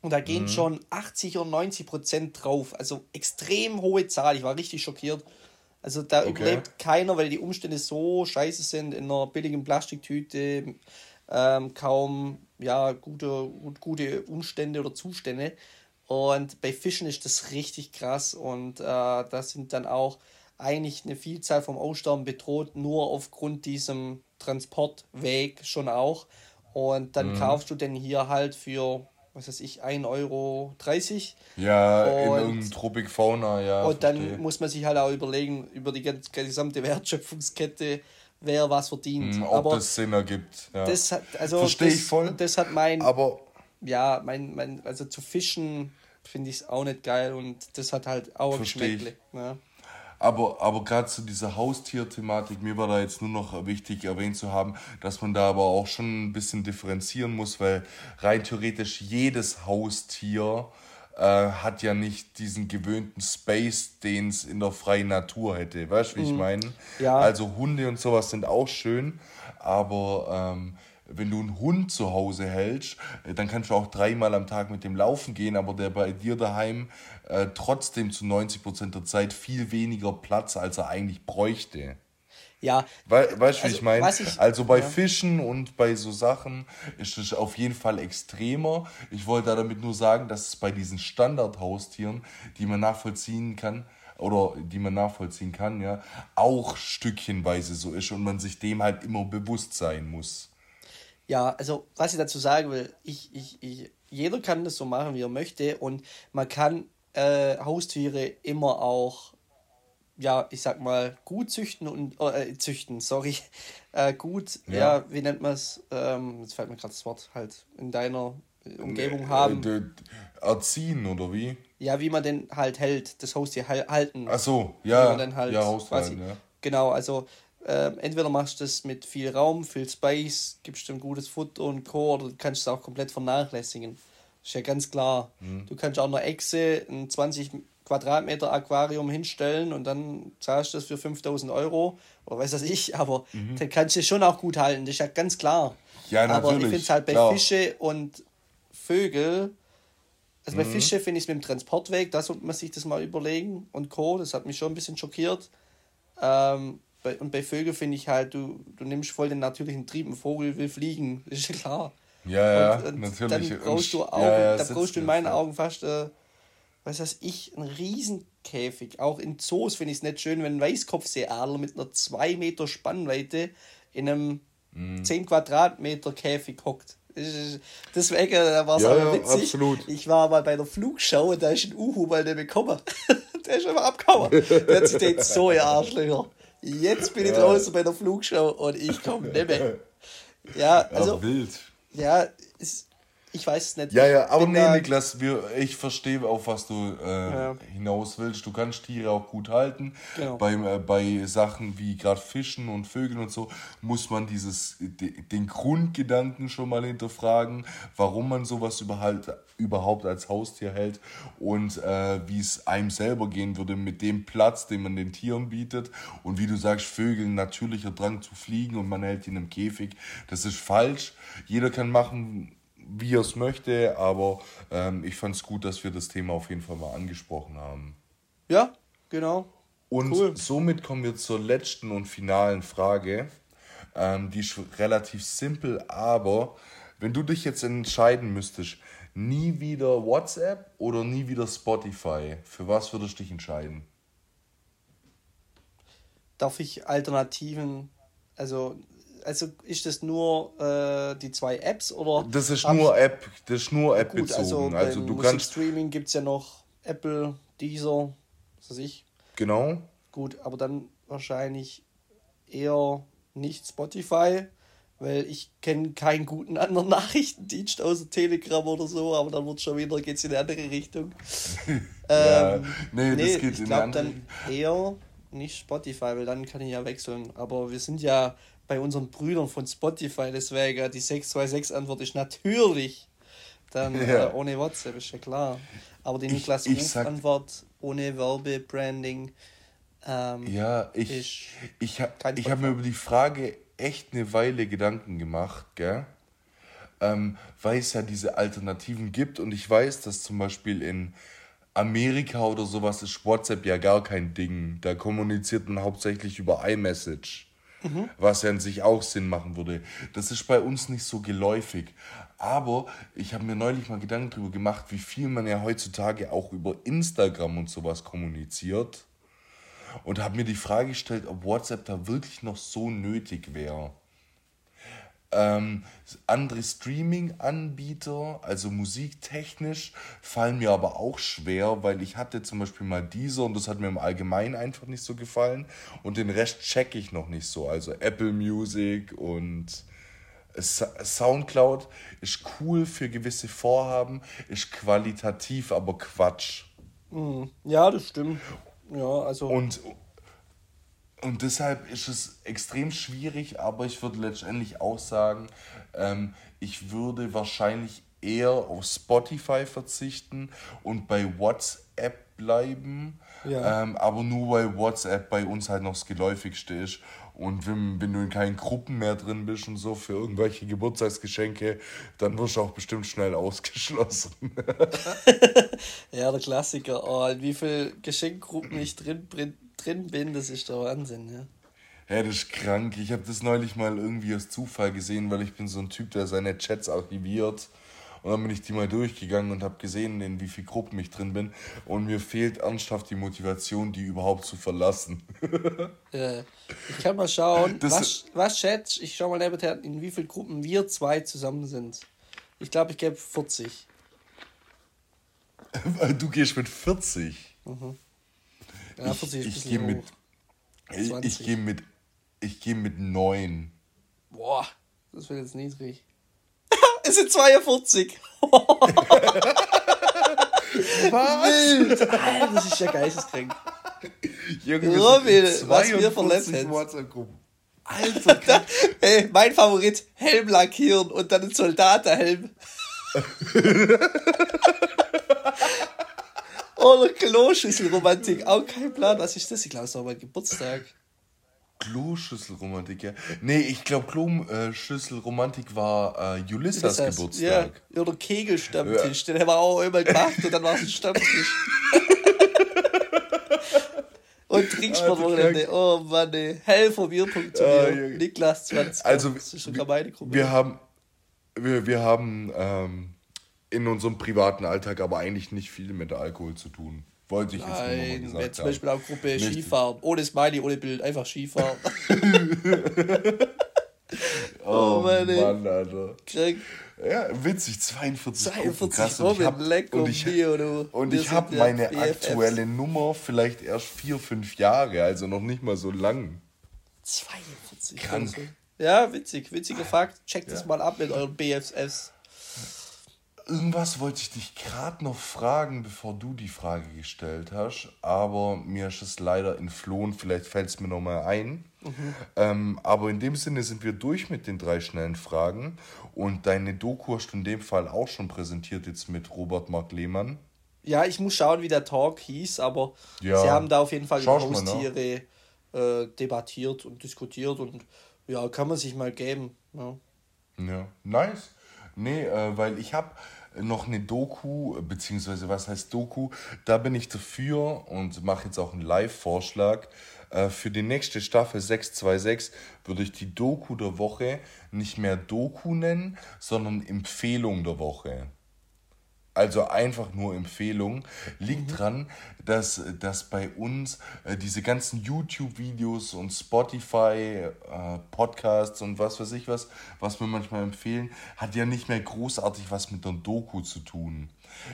Und da gehen mhm. schon 80 oder 90 Prozent drauf. Also extrem hohe Zahl. Ich war richtig schockiert. Also da okay. überlebt keiner, weil die Umstände so scheiße sind in einer billigen Plastiktüte. Ähm, kaum ja, gute, gute Umstände oder Zustände. Und bei Fischen ist das richtig krass. Und äh, da sind dann auch eigentlich eine Vielzahl vom Aussterben bedroht, nur aufgrund diesem Transportweg schon auch. Und dann mhm. kaufst du den hier halt für, was weiß ich, 1,30 Euro. Ja, und, in irgendeinem Tropic Fauna, ja. Und dann verstehe. muss man sich halt auch überlegen, über die gesamte Wertschöpfungskette, wer was verdient. Mhm, ob Aber das Sinn ergibt. Ja. Das hat, also Verstehe ich voll. Das hat mein. Aber. Ja, mein, mein, also zu fischen finde ich es auch nicht geil und das hat halt auch ein Geschmäckle. Ja. Aber, aber gerade zu dieser Haustierthematik, mir war da jetzt nur noch wichtig erwähnt zu haben, dass man da aber auch schon ein bisschen differenzieren muss, weil rein theoretisch jedes Haustier äh, hat ja nicht diesen gewöhnten Space, den es in der freien Natur hätte. Weißt du, wie ich mhm. meine? Ja. Also Hunde und sowas sind auch schön, aber ähm, wenn du einen Hund zu Hause hältst, äh, dann kannst du auch dreimal am Tag mit dem laufen gehen, aber der bei dir daheim äh, trotzdem zu 90 Prozent der Zeit viel weniger Platz, als er eigentlich bräuchte. Ja. We weißt du, also, wie ich meine? Also bei ja. Fischen und bei so Sachen ist es auf jeden Fall extremer. Ich wollte damit nur sagen, dass es bei diesen Standardhaustieren, die man nachvollziehen kann, oder die man nachvollziehen kann, ja, auch stückchenweise so ist und man sich dem halt immer bewusst sein muss. Ja, also was ich dazu sagen will, ich, ich, ich, jeder kann das so machen, wie er möchte und man kann äh, Haustiere immer auch, ja, ich sag mal, gut züchten und äh, züchten, sorry, äh, gut, ja. ja. wie nennt man es, ähm, jetzt fällt mir gerade das Wort, halt in deiner Umgebung nee, haben. Äh, erziehen oder wie? Ja, wie man den halt hält, das Haustier halten. Ach so, ja, wie man den halt ja, Hausteilen, ja. Genau, also äh, entweder machst du das mit viel Raum, viel Space, gibst dem gutes Futter und Co. oder du kannst es auch komplett vernachlässigen. Ist ja ganz klar. Mhm. Du kannst auch eine Echse ein 20 Quadratmeter Aquarium hinstellen und dann zahlst du das für 5000 Euro oder weiß das ich, aber mhm. dann kannst du es schon auch gut halten, das ist ja ganz klar. Ja, natürlich. Aber ich finde es halt bei klar. Fische und Vögel, also bei mhm. Fische finde ich es mit dem Transportweg, da sollte man sich das mal überlegen und Co., das hat mich schon ein bisschen schockiert. Ähm, bei, und bei Vögeln finde ich halt, du, du nimmst voll den natürlichen Trieb, ein Vogel will fliegen, das ist ja klar. Ja, ja, und, und natürlich. Dann brauchst du, Augen, ja, ja, da brauchst du in meinen Augen fast äh, was weiß ich, ein Riesenkäfig. Auch in Zoos finde ich es nicht schön, wenn ein Weißkopfseeadler mit einer 2 Meter Spannweite in einem mm. 10 Quadratmeter Käfig hockt. Deswegen war es ja, aber witzig. absolut. Ich war mal bei der Flugschau und da ist ein Uhu mal nicht bekommen. der ist einfach abgehauen. Der hat sich denkt, so, ihr Arschlöcher. Jetzt bin ich ja. draußen bei der Flugschau und ich komme nicht mehr. Ja, also. Ja, wild. Ja, ist, ich weiß es nicht. Ja, ja, aber nee, Niklas, wir, ich verstehe, auf was du äh, ja. hinaus willst. Du kannst Tiere auch gut halten. Genau. Bei, äh, bei Sachen wie gerade Fischen und Vögeln und so muss man dieses, den Grundgedanken schon mal hinterfragen, warum man sowas überhaupt, überhaupt als Haustier hält und äh, wie es einem selber gehen würde mit dem Platz, den man den Tieren bietet. Und wie du sagst, Vögeln natürlicher Drang zu fliegen und man hält ihn im Käfig. Das ist falsch. Jeder kann machen, wie er es möchte, aber ähm, ich fand es gut, dass wir das Thema auf jeden Fall mal angesprochen haben. Ja, genau. Und cool. somit kommen wir zur letzten und finalen Frage. Ähm, die ist relativ simpel, aber wenn du dich jetzt entscheiden müsstest, nie wieder WhatsApp oder nie wieder Spotify, für was würdest du dich entscheiden? Darf ich Alternativen, also also ist das nur äh, die zwei Apps oder? Das ist nur App, das ist nur App gut, bezogen. Also, also du kannst Streaming gibt es ja noch Apple, Deezer, was weiß ich. Genau. Gut, aber dann wahrscheinlich eher nicht Spotify, weil ich kenne keinen guten anderen Nachrichtendienst außer Telegram oder so, aber dann wird schon wieder geht's in eine andere Richtung. ja, ähm, nee, nee, das geht ich glaube dann eher nicht Spotify, weil dann kann ich ja wechseln. Aber wir sind ja bei unseren Brüdern von Spotify, deswegen die 626-Antwort ist natürlich dann ja. äh, ohne WhatsApp, ist ja klar. Aber die Niklas Ruf-Antwort ohne Werbebranding. Ähm, ja, ich, ich, ha, ich habe mir über die Frage echt eine Weile Gedanken gemacht, gell? Ähm, weil es ja diese Alternativen gibt und ich weiß, dass zum Beispiel in Amerika oder sowas ist WhatsApp ja gar kein Ding. Da kommuniziert man hauptsächlich über iMessage mhm. was ja an sich auch Sinn machen würde. Das ist bei uns nicht so geläufig. Aber ich habe mir neulich mal Gedanken darüber gemacht, wie viel man ja heutzutage auch über Instagram und sowas kommuniziert. Und habe mir die Frage gestellt, ob WhatsApp da wirklich noch so nötig wäre. Ähm, andere Streaming-Anbieter, also musiktechnisch, fallen mir aber auch schwer, weil ich hatte zum Beispiel mal diese und das hat mir im Allgemeinen einfach nicht so gefallen und den Rest checke ich noch nicht so. Also Apple Music und Soundcloud ist cool für gewisse Vorhaben, ist qualitativ, aber Quatsch. Hm, ja, das stimmt. Ja, also. Und und deshalb ist es extrem schwierig, aber ich würde letztendlich auch sagen, ähm, ich würde wahrscheinlich eher auf Spotify verzichten und bei WhatsApp bleiben. Ja. Ähm, aber nur weil WhatsApp bei uns halt noch das geläufigste ist. Und wenn, wenn du in keinen Gruppen mehr drin bist und so für irgendwelche Geburtstagsgeschenke, dann wirst du auch bestimmt schnell ausgeschlossen. ja, der Klassiker. Oh, in wie viele Geschenkgruppen ich drin bin drin bin, das ist der Wahnsinn, ja. Ja, das ist krank. Ich habe das neulich mal irgendwie aus Zufall gesehen, weil ich bin so ein Typ, der seine Chats archiviert. Und dann bin ich die mal durchgegangen und habe gesehen, in wie vielen Gruppen ich drin bin. Und mir fehlt ernsthaft die Motivation, die überhaupt zu verlassen. ja. Ich kann mal schauen, das was, was schätzt, ich schau mal in wie vielen Gruppen wir zwei zusammen sind. Ich glaube, ich gebe 40. Du gehst mit 40? Mhm. Ja, ich, ich gehe mit, ich, ich gehe mit, ich gehe mit 9. Boah, das wird jetzt niedrig. es sind 42. Was? Alter, das ist ja geisteskrank. Junge, Robin, was wir verletzt Alter, hey, mein Favorit, Helm lackieren und dann ein Soldatenhelm. Oder Kloschüsselromantik. Auch kein Plan. Was ist das? Ich glaube, es war mein Geburtstag. Kloschüsselromantik, ja. Nee, ich glaube, Kloschüsselromantik war äh, Ulysses Geburtstag. Ja, oder Kegelstammtisch. Ja. Den haben wir auch immer gemacht und dann war es ein Stammtisch. und Trinksportwochenende. Oh Mann, ey. Helferbier.de. Ah, Niklas 20. Also, das ist schon wir, meine Gruppe. Wir haben, wir, wir haben ähm, in unserem privaten Alltag aber eigentlich nicht viel mit Alkohol zu tun. Wollte ich jetzt nur mal gesagt Nein, zum Beispiel auch Gruppe Nicht. Skifahren. Ohne Smiley, ohne Bild, einfach Skifahren. oh, oh Mann, Mann, Alter. Krank. Ja, witzig, 42 42 krass. Und ich und ich, und ich habe meine BFFs. aktuelle Nummer vielleicht erst 4, 5 Jahre, also noch nicht mal so lang. 42 Krank. Ja, witzig, witziger Fakt. Checkt ja. das mal ab mit euren BFFs. Irgendwas wollte ich dich gerade noch fragen, bevor du die Frage gestellt hast, aber mir ist es leider entflohen. Vielleicht fällt es mir nochmal ein. Mhm. Ähm, aber in dem Sinne sind wir durch mit den drei schnellen Fragen. Und deine Doku hast du in dem Fall auch schon präsentiert, jetzt mit Robert Mark Lehmann. Ja, ich muss schauen, wie der Talk hieß, aber ja. sie haben da auf jeden Fall über Haustiere äh, debattiert und diskutiert und ja, kann man sich mal geben. Ja, ja. nice. Nee, äh, weil ich habe noch eine Doku, beziehungsweise was heißt Doku? Da bin ich dafür und mache jetzt auch einen Live-Vorschlag. Äh, für die nächste Staffel 626 würde ich die Doku der Woche nicht mehr Doku nennen, sondern Empfehlung der Woche also einfach nur Empfehlung, liegt mhm. dran, dass, dass bei uns äh, diese ganzen YouTube-Videos und Spotify, äh, Podcasts und was weiß ich was, was wir manchmal empfehlen, hat ja nicht mehr großartig was mit der Doku zu tun.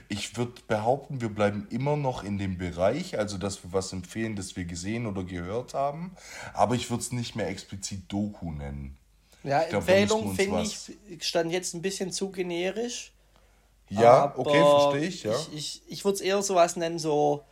Ich würde behaupten, wir bleiben immer noch in dem Bereich, also dass wir was empfehlen, das wir gesehen oder gehört haben, aber ich würde es nicht mehr explizit Doku nennen. Ja, Empfehlung finde ich, stand jetzt ein bisschen zu generisch. Ja, Aber okay, verstehe ich, ja. Ich, ich, ich würde es eher so was nennen, so,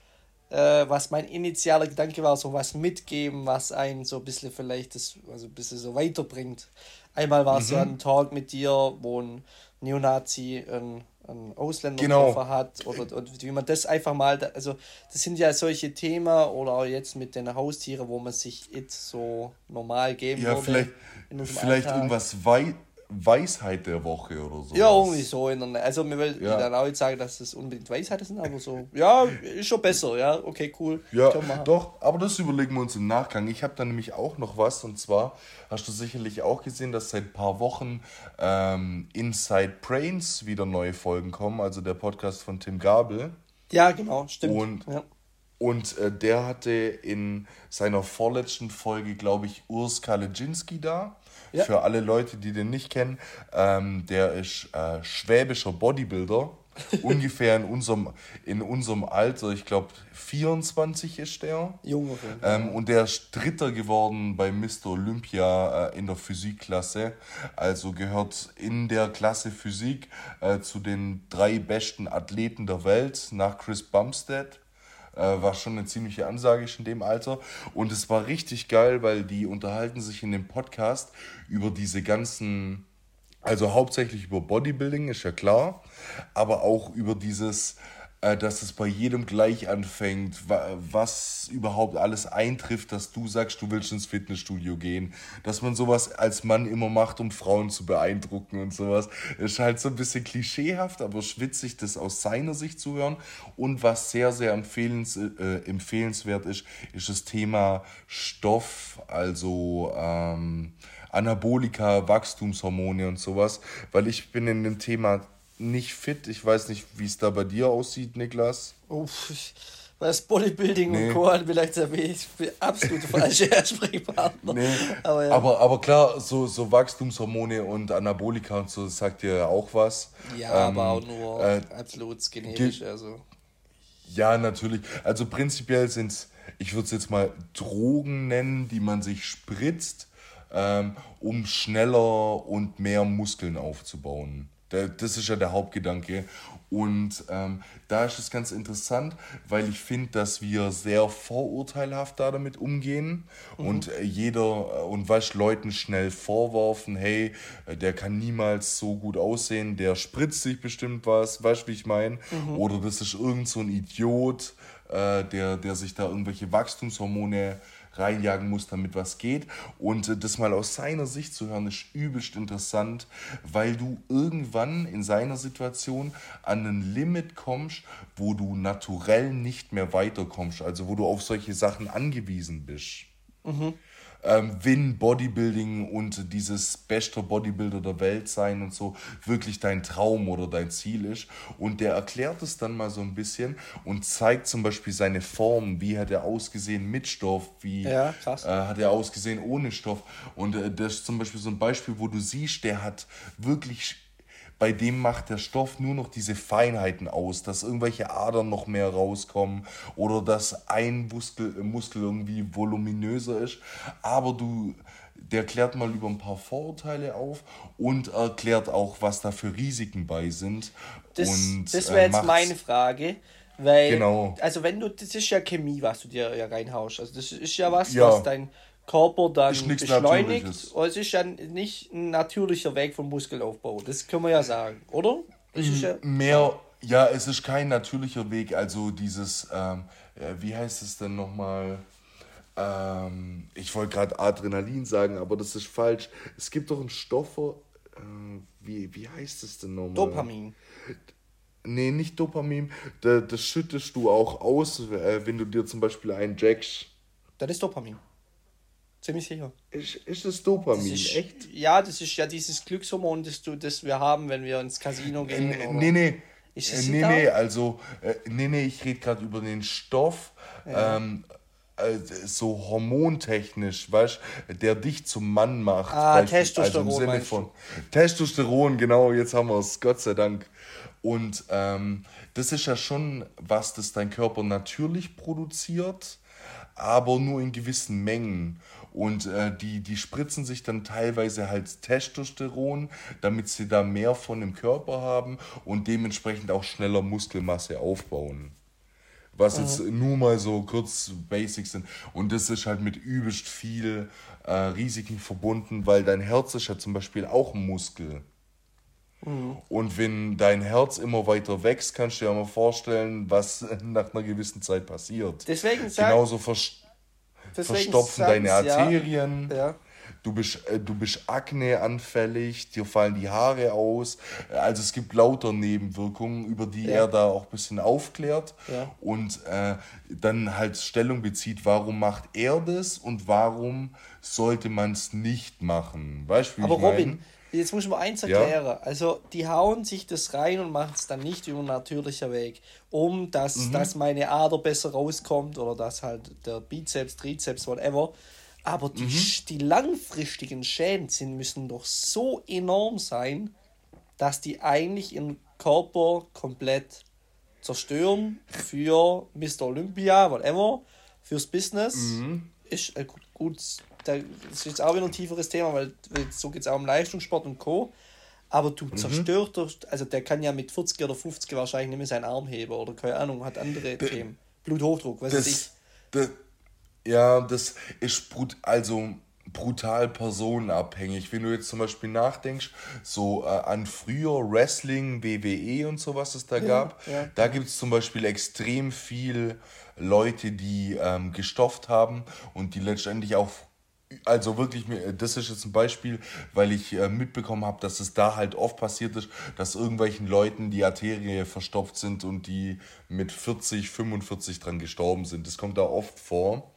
äh, was mein initialer Gedanke war, so was mitgeben, was einen so ein bisschen vielleicht das, also ein bisschen so weiterbringt. Einmal war es mhm. ja ein Talk mit dir, wo ein Neonazi ein, ein Ausländer genau. hat oder und wie man das einfach mal, also das sind ja solche Themen oder auch jetzt mit den Haustieren, wo man sich jetzt so normal geben ja, würde. Vielleicht, vielleicht irgendwas weit Weisheit der Woche oder so. Ja, irgendwie so. In der, also, mir will ja. dann auch nicht sagen, dass das unbedingt Weisheiten sind, aber so, ja, ist schon besser, ja, okay, cool. Ja, doch, aber das überlegen wir uns im Nachgang. Ich habe da nämlich auch noch was und zwar hast du sicherlich auch gesehen, dass seit ein paar Wochen ähm, Inside Brains wieder neue Folgen kommen, also der Podcast von Tim Gabel. Ja, genau, stimmt. Und, ja. und äh, der hatte in seiner vorletzten Folge, glaube ich, Urs Kaleginski da. Ja. Für alle Leute, die den nicht kennen, ähm, der ist äh, schwäbischer Bodybuilder. ungefähr in unserem, in unserem Alter, ich glaube 24 ist der. Junge. Ähm, und der ist Dritter geworden bei Mr. Olympia äh, in der Physikklasse. Also gehört in der Klasse Physik äh, zu den drei besten Athleten der Welt nach Chris Bumstead. Äh, war schon eine ziemliche Ansage in dem Alter. Und es war richtig geil, weil die unterhalten sich in dem Podcast über diese ganzen, also hauptsächlich über Bodybuilding, ist ja klar, aber auch über dieses dass es bei jedem gleich anfängt, was überhaupt alles eintrifft, dass du sagst, du willst ins Fitnessstudio gehen, dass man sowas als Mann immer macht, um Frauen zu beeindrucken und sowas. Ist halt so ein bisschen klischeehaft, aber schwitzig, das aus seiner Sicht zu hören. Und was sehr, sehr empfehlens, äh, empfehlenswert ist, ist das Thema Stoff, also ähm, Anabolika, Wachstumshormone und sowas, weil ich bin in dem Thema nicht fit. Ich weiß nicht, wie es da bei dir aussieht, Niklas. Uff, was Bodybuilding nee. und Co. vielleicht der absolut falsche Ansprechpartner. Nee. Aber, ja. aber, aber klar, so, so Wachstumshormone und Anabolika und so sagt dir auch was. Ja, ähm, aber auch nur äh, absolut genetisch. Also. Ja, natürlich. Also prinzipiell sind es, ich würde es jetzt mal Drogen nennen, die man sich spritzt, ähm, um schneller und mehr Muskeln aufzubauen. Das ist ja der Hauptgedanke. Und ähm, da ist es ganz interessant, weil ich finde, dass wir sehr vorurteilhaft da damit umgehen mhm. und äh, jeder äh, und was Leuten schnell vorwerfen, hey, äh, der kann niemals so gut aussehen, der spritzt sich bestimmt was, weißt du, wie ich meine? Mhm. Oder das ist irgend so ein Idiot, äh, der, der sich da irgendwelche Wachstumshormone reinjagen muss, damit was geht. Und äh, das mal aus seiner Sicht zu hören, ist übelst interessant, weil du irgendwann in seiner Situation an ein Limit kommst, wo du naturell nicht mehr weiterkommst, also wo du auf solche Sachen angewiesen bist. Mhm. Ähm, wenn Bodybuilding und dieses beste Bodybuilder der Welt sein und so wirklich dein Traum oder dein Ziel ist. Und der erklärt es dann mal so ein bisschen und zeigt zum Beispiel seine Form, wie hat er ausgesehen mit Stoff, wie ja, äh, hat er ausgesehen ohne Stoff. Und äh, das ist zum Beispiel so ein Beispiel, wo du siehst, der hat wirklich bei dem macht der Stoff nur noch diese Feinheiten aus, dass irgendwelche Adern noch mehr rauskommen oder dass ein Muskel, Muskel irgendwie voluminöser ist. Aber du, der klärt mal über ein paar Vorurteile auf und erklärt auch, was da für Risiken bei sind. Das, das wäre äh, jetzt meine Frage. Weil, genau. also wenn du, das ist ja Chemie, was du dir ja reinhaust. Also das ist ja was, ja. was dein Körper dann beschleunigt. Und es ist ja nicht ein natürlicher Weg vom Muskelaufbau. Das können wir ja sagen, oder? Ist ja Mehr, ja, es ist kein natürlicher Weg. Also dieses, ähm, wie heißt es denn nochmal? Ähm, ich wollte gerade Adrenalin sagen, aber das ist falsch. Es gibt doch einen Stoff, äh, wie, wie heißt es denn nochmal? Dopamin. Nee, nicht Dopamin. Das, das schüttest du auch aus, äh, wenn du dir zum Beispiel einen jackst. Das ist Dopamin. Ziemlich sicher. Ist, ist das Dopamin, das ist, echt? Ja, das ist ja dieses Glückshormon, das, du, das wir haben, wenn wir ins Casino gehen. Äh, nee, nee. Ist das nee, nee, also, äh, nee, nee, ich rede gerade über den Stoff. Ja. Ähm, äh, so hormontechnisch, weißt der dich zum Mann macht. Ah, Testosteron. Also im Sinne von Testosteron, genau, jetzt haben wir es, Gott sei Dank. Und ähm, das ist ja schon was, das dein Körper natürlich produziert, aber nur in gewissen Mengen. Und äh, die, die spritzen sich dann teilweise halt Testosteron, damit sie da mehr von im Körper haben und dementsprechend auch schneller Muskelmasse aufbauen. Was mhm. jetzt nur mal so kurz Basics sind. Und das ist halt mit übelst viel äh, Risiken verbunden, weil dein Herz ist ja zum Beispiel auch ein Muskel. Mhm. Und wenn dein Herz immer weiter wächst, kannst du dir mal vorstellen, was nach einer gewissen Zeit passiert. Deswegen sag, Genauso vers verstopfen deine Arterien. Ja. Ja. Du bist, äh, du bist akneanfällig, dir fallen die Haare aus. Also es gibt lauter Nebenwirkungen, über die ja. er da auch ein bisschen aufklärt und äh, dann halt Stellung bezieht, warum macht er das und warum sollte man es nicht machen. Weißt du, wie Aber ich Robin, jetzt muss ich mal eins erklären. Ja. Also die hauen sich das rein und machen es dann nicht über natürlicher Weg, um dass, mhm. dass meine Ader besser rauskommt oder dass halt der Bizeps, Trizeps, whatever aber die, mhm. die langfristigen Schäden sind, müssen doch so enorm sein, dass die eigentlich ihren Körper komplett zerstören für Mr. Olympia, whatever, fürs Business. Mhm. Ist äh, gut, das ist jetzt auch wieder ein tieferes Thema, weil so geht es auch um Leistungssport und Co. Aber du mhm. zerstörst, also der kann ja mit 40 oder 50 wahrscheinlich nicht mehr seinen Arm heben oder keine Ahnung, hat andere D Themen. Bluthochdruck, was weiß ich. Ja, das ist brut also brutal personenabhängig. Wenn du jetzt zum Beispiel nachdenkst, so äh, an früher Wrestling, WWE und so, was es da ja, gab, ja. da gibt es zum Beispiel extrem viel Leute, die ähm, gestofft haben und die letztendlich auch also wirklich, das ist jetzt ein Beispiel, weil ich äh, mitbekommen habe, dass es da halt oft passiert ist, dass irgendwelchen Leuten die Arterie verstopft sind und die mit 40, 45 dran gestorben sind. Das kommt da oft vor.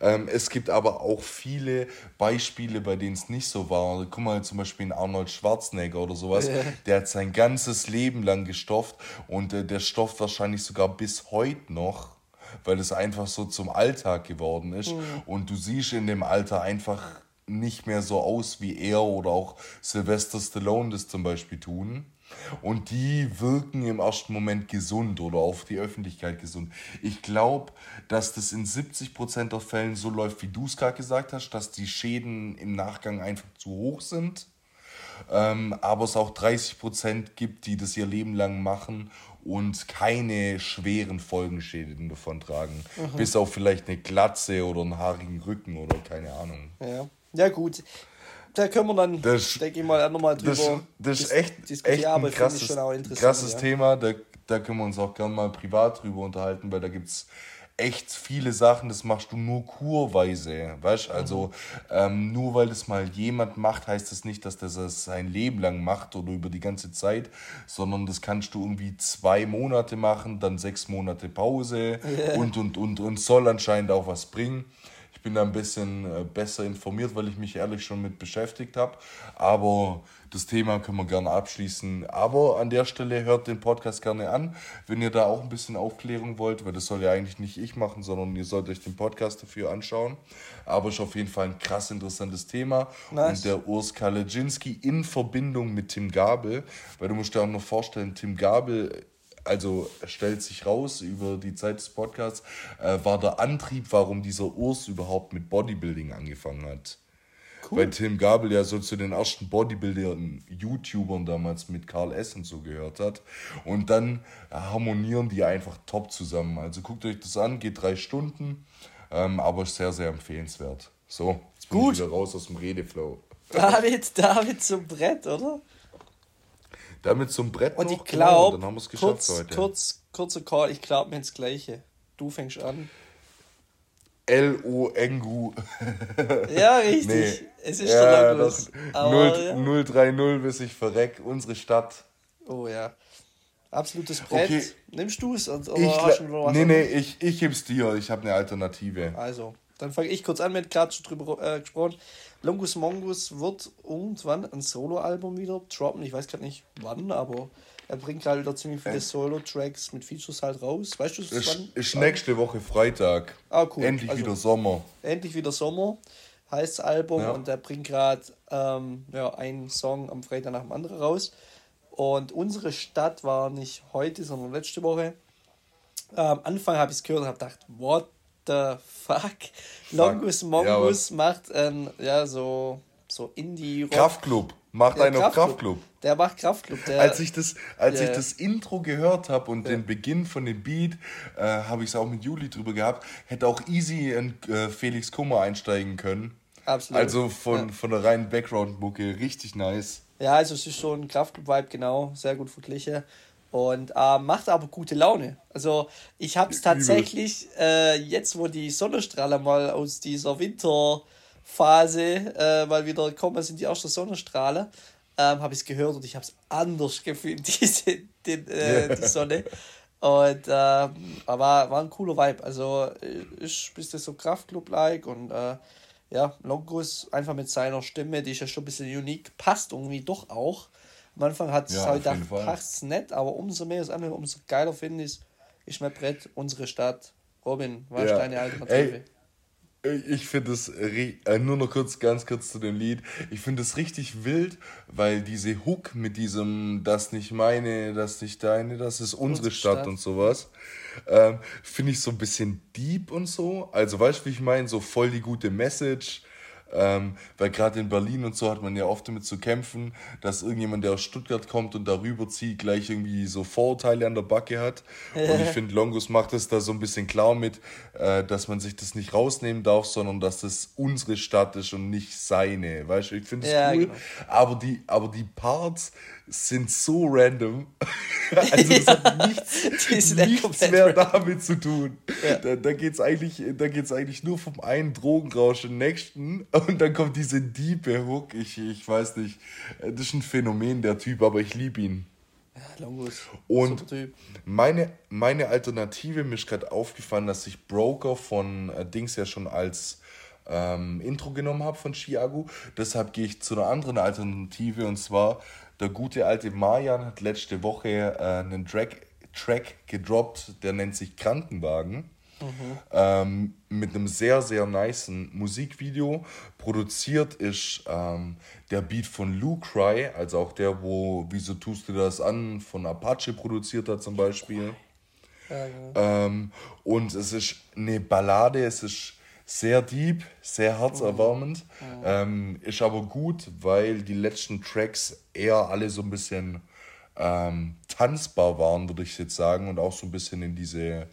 Ähm, es gibt aber auch viele Beispiele, bei denen es nicht so war. Guck mal zum Beispiel in Arnold Schwarzenegger oder sowas. Ja. Der hat sein ganzes Leben lang gestofft und äh, der stofft wahrscheinlich sogar bis heute noch weil es einfach so zum Alltag geworden ist. Mhm. Und du siehst in dem Alter einfach nicht mehr so aus, wie er oder auch Sylvester Stallone das zum Beispiel tun. Und die wirken im ersten Moment gesund oder auf die Öffentlichkeit gesund. Ich glaube, dass das in 70% der Fällen so läuft, wie du es gerade gesagt hast, dass die Schäden im Nachgang einfach zu hoch sind. Ähm, aber es auch 30% gibt, die das ihr Leben lang machen und keine schweren Folgenschäden davon tragen. Mhm. Bis auf vielleicht eine Glatze oder einen haarigen Rücken oder keine Ahnung. Ja, ja gut da können wir dann, das, denke ich mal, nochmal drüber das, das ist echt, echt ein krasses, krasses ja. Thema. Da, da können wir uns auch gerne mal privat drüber unterhalten, weil da gibt es echt viele Sachen, das machst du nur kurweise. Weißt also ähm, nur weil das mal jemand macht, heißt das nicht, dass das es sein Leben lang macht oder über die ganze Zeit, sondern das kannst du irgendwie zwei Monate machen, dann sechs Monate Pause und und und und soll anscheinend auch was bringen bin da ein bisschen äh, besser informiert, weil ich mich ehrlich schon mit beschäftigt habe. Aber das Thema können wir gerne abschließen. Aber an der Stelle hört den Podcast gerne an, wenn ihr da auch ein bisschen Aufklärung wollt, weil das soll ja eigentlich nicht ich machen, sondern ihr sollt euch den Podcast dafür anschauen. Aber ist auf jeden Fall ein krass interessantes Thema. Nice. Und der Urs Kalajinski in Verbindung mit Tim Gabel, weil du musst dir auch noch vorstellen, Tim Gabel also stellt sich raus über die Zeit des Podcasts, äh, war der Antrieb, warum dieser Urs überhaupt mit Bodybuilding angefangen hat. Cool. Weil Tim Gabel ja so zu den ersten Bodybuildern, YouTubern damals mit Karl S. und so gehört hat. Und dann harmonieren die einfach top zusammen. Also guckt euch das an, geht drei Stunden, ähm, aber sehr, sehr empfehlenswert. So, jetzt bin Gut. ich wieder raus aus dem Redeflow. David, David zum Brett, oder? Damit zum Brett Und ich glaube, genau, kurz, heute. kurz, kurzer Call, ich glaube mir ins Gleiche. Du fängst an. L-O-Engu. Ja, richtig. Nee. Es ist ja, doch 0, 030 bis ich verreck, unsere Stadt. Oh ja. Absolutes Brett. Okay. Nimmst du es? Oder ich, hast du noch was nee, nee, ich, ich geb's dir. Ich habe eine Alternative. Also, dann fange ich kurz an mit gerade schon drüber äh, gesprochen. Longus Mongus wird irgendwann ein Solo-Album wieder droppen. Ich weiß gerade nicht wann, aber er bringt halt wieder ziemlich viele Solo-Tracks mit Features halt raus. Weißt du, ist, wann? Ist nächste Woche Freitag. Ah, cool. Endlich also, wieder Sommer. Endlich wieder Sommer heißt das Album ja. und er bringt gerade ähm, ja, einen Song am Freitag nach dem anderen raus. Und unsere Stadt war nicht heute, sondern letzte Woche. Am ähm, Anfang habe ich es gehört und habe gedacht, what the fuck? Longus Mongus ja, macht ähm, ja so, so Indie-Rock. Kraftclub. Macht der einen Kraftclub. auf Kraftclub. Der macht Kraftclub. Der, als ich das, als yeah. ich das Intro gehört habe und ja. den Beginn von dem Beat, äh, habe ich es auch mit Juli drüber gehabt, hätte auch easy in äh, Felix Kummer einsteigen können. Absolut. Also von, ja. von der reinen Background-Mucke richtig nice. Ja, also es ist schon ein Kraftclub-Vibe, genau, sehr gut verglichen. Und äh, macht aber gute Laune. Also ich habe es tatsächlich, äh, jetzt wo die Sonnenstrahler mal aus dieser Winter Phase, äh, weil wieder kommen sind die ersten Sonnenstrahlen, ähm, habe ich es gehört und ich habe es anders gefühlt, diese, den, äh, die Sonne. Und äh, aber war ein cooler Vibe. Also ist ein bisschen so Kraftclub-like und äh, ja, Longus einfach mit seiner Stimme, die ist ja schon ein bisschen unique, passt irgendwie doch auch. Am Anfang hat es ja, halt gedacht, passt nett, aber umso mehr es anhört, umso geiler finde ich, ist mein Brett, unsere Stadt. Robin, was ja. ist deine Alternative? Ey, ich finde es äh, nur noch kurz, ganz kurz zu dem Lied. Ich finde es richtig wild, weil diese Hook mit diesem Das nicht meine, das nicht deine, das ist unsere Stadt, Stadt, und sowas, ähm, finde ich so ein bisschen deep und so. Also weißt du, wie ich meine? So voll die gute Message. Ähm, weil gerade in Berlin und so hat man ja oft damit zu kämpfen, dass irgendjemand, der aus Stuttgart kommt und darüber zieht, gleich irgendwie so Vorurteile an der Backe hat. Und ich finde, Longus macht es da so ein bisschen klar mit, äh, dass man sich das nicht rausnehmen darf, sondern dass das unsere Stadt ist und nicht seine. Weißt du, ich finde es ja, cool. Genau. Aber, die, aber die Parts sind so random. also ja, hat nichts, nichts mehr damit zu tun. Ja. Da, da geht es eigentlich, eigentlich nur vom einen Drogenrausch den nächsten und dann kommt diese diepe Hook. Ich, ich weiß nicht, das ist ein Phänomen, der Typ, aber ich liebe ihn. Ja, Longus. Und meine, meine Alternative, mir ist gerade aufgefallen, dass ich Broker von äh, Dings ja schon als ähm, Intro genommen habe von Chiago. Deshalb gehe ich zu einer anderen Alternative und zwar der gute alte Marian hat letzte Woche äh, einen Track, Track gedroppt, der nennt sich Krankenwagen. Mhm. Ähm, mit einem sehr, sehr niceen Musikvideo. Produziert ist ähm, der Beat von Lou Cry, also auch der, wo Wieso tust du das an, von Apache produziert hat zum Beispiel. Ja, ja. Ähm, und es ist eine Ballade, es ist sehr deep, sehr herzerwärmend. Mhm. Ähm, ist aber gut, weil die letzten Tracks eher alle so ein bisschen ähm, tanzbar waren, würde ich jetzt sagen, und auch so ein bisschen in diese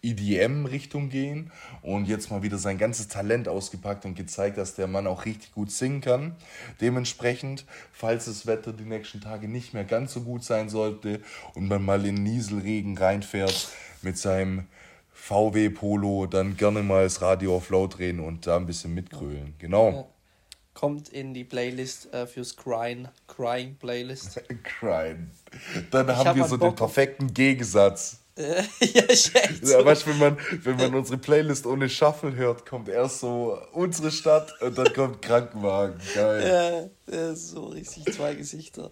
EDM-Richtung gehen. Und jetzt mal wieder sein ganzes Talent ausgepackt und gezeigt, dass der Mann auch richtig gut singen kann. Dementsprechend, falls das Wetter die nächsten Tage nicht mehr ganz so gut sein sollte und man mal in Nieselregen reinfährt mit seinem VW Polo, dann gerne mal das Radio auf laut drehen und da ein bisschen mitgrölen. Genau. Kommt in die Playlist äh, fürs Crying, Crying Playlist. Crying. Dann ich haben hab wir so den perfekten Gegensatz. ja, echt so. Ja, weißt, wenn man, wenn man unsere Playlist ohne Shuffle hört, kommt erst so unsere Stadt und dann kommt Krankenwagen. Geil. Ja, ja so richtig zwei Gesichter.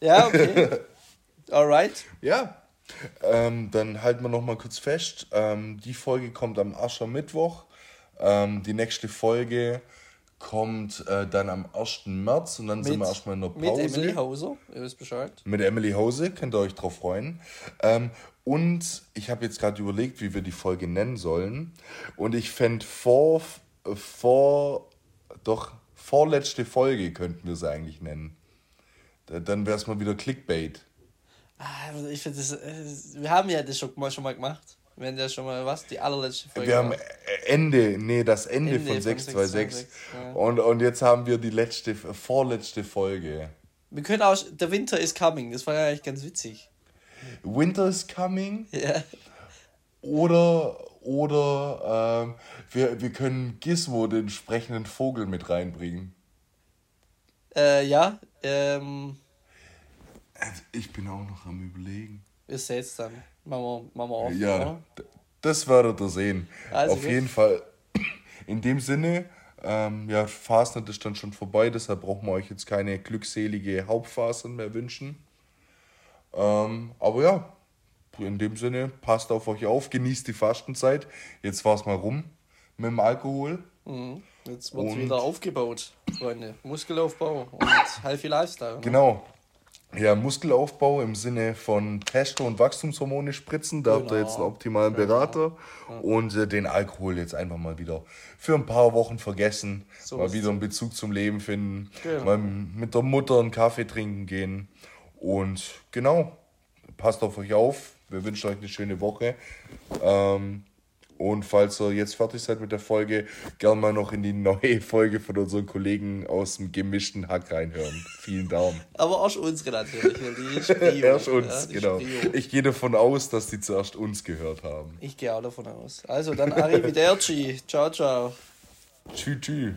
Ja, okay. Alright. Ja. Ähm, dann halten wir noch mal kurz fest. Ähm, die Folge kommt am Aschermittwoch. Ähm, die nächste Folge kommt äh, dann am 1. März und dann mit, sind wir erstmal in der Pause. Mit Emily Hauser, ihr wisst Bescheid. Mit Emily Hause, könnt ihr euch drauf freuen. Ähm, und ich habe jetzt gerade überlegt, wie wir die Folge nennen sollen. Und ich fände vor, vor, doch, vorletzte Folge könnten wir es eigentlich nennen. Dann wäre es mal wieder Clickbait. Ah, ich finde das, äh, wir haben ja das schon mal, schon mal gemacht. Wir haben ja schon mal was, die allerletzte Folge. Wir haben Ende, nee, das Ende, Ende von 626. Ja. Und, und jetzt haben wir die letzte, vorletzte Folge. Wir können auch, der Winter is coming, das war ja eigentlich ganz witzig. Winter is coming. Ja. Oder, oder ähm, wir, wir können Gizmo, den sprechenden Vogel, mit reinbringen. Äh, ja. Ähm, ich bin auch noch am überlegen. Ihr seht es dann. Machen wir, machen wir auf. Ja, oder? das werdet ihr sehen. Also auf gut. jeden Fall. In dem Sinne, ähm, ja, Fastnet ist dann schon vorbei, deshalb brauchen wir euch jetzt keine glückselige Hauptphasen mehr wünschen. Ähm, aber ja, in dem Sinne, passt auf euch auf, genießt die Fastenzeit. Jetzt war es mal rum mit dem Alkohol. Mhm. Jetzt wird es wieder aufgebaut, Freunde. Muskelaufbau und healthy Lifestyle. Ne? Genau. Ja, Muskelaufbau im Sinne von Testo- und Wachstumshormone spritzen. Da genau. habt ihr jetzt einen optimalen Berater. Genau. Ja. Und äh, den Alkohol jetzt einfach mal wieder für ein paar Wochen vergessen. So mal wieder einen Bezug zum Leben finden. Genau. Mal mit der Mutter einen Kaffee trinken gehen. Und genau, passt auf euch auf. Wir wünschen euch eine schöne Woche. Ähm, und falls ihr jetzt fertig seid mit der Folge, gerne mal noch in die neue Folge von unseren Kollegen aus dem gemischten Hack reinhören. Vielen Daumen. Aber auch unsere natürlich. Die Erst uns, ja, genau. Sprio. Ich gehe davon aus, dass die zuerst uns gehört haben. Ich gehe auch davon aus. Also dann Arrivederci. ciao, ciao. Tschüss, tschüss.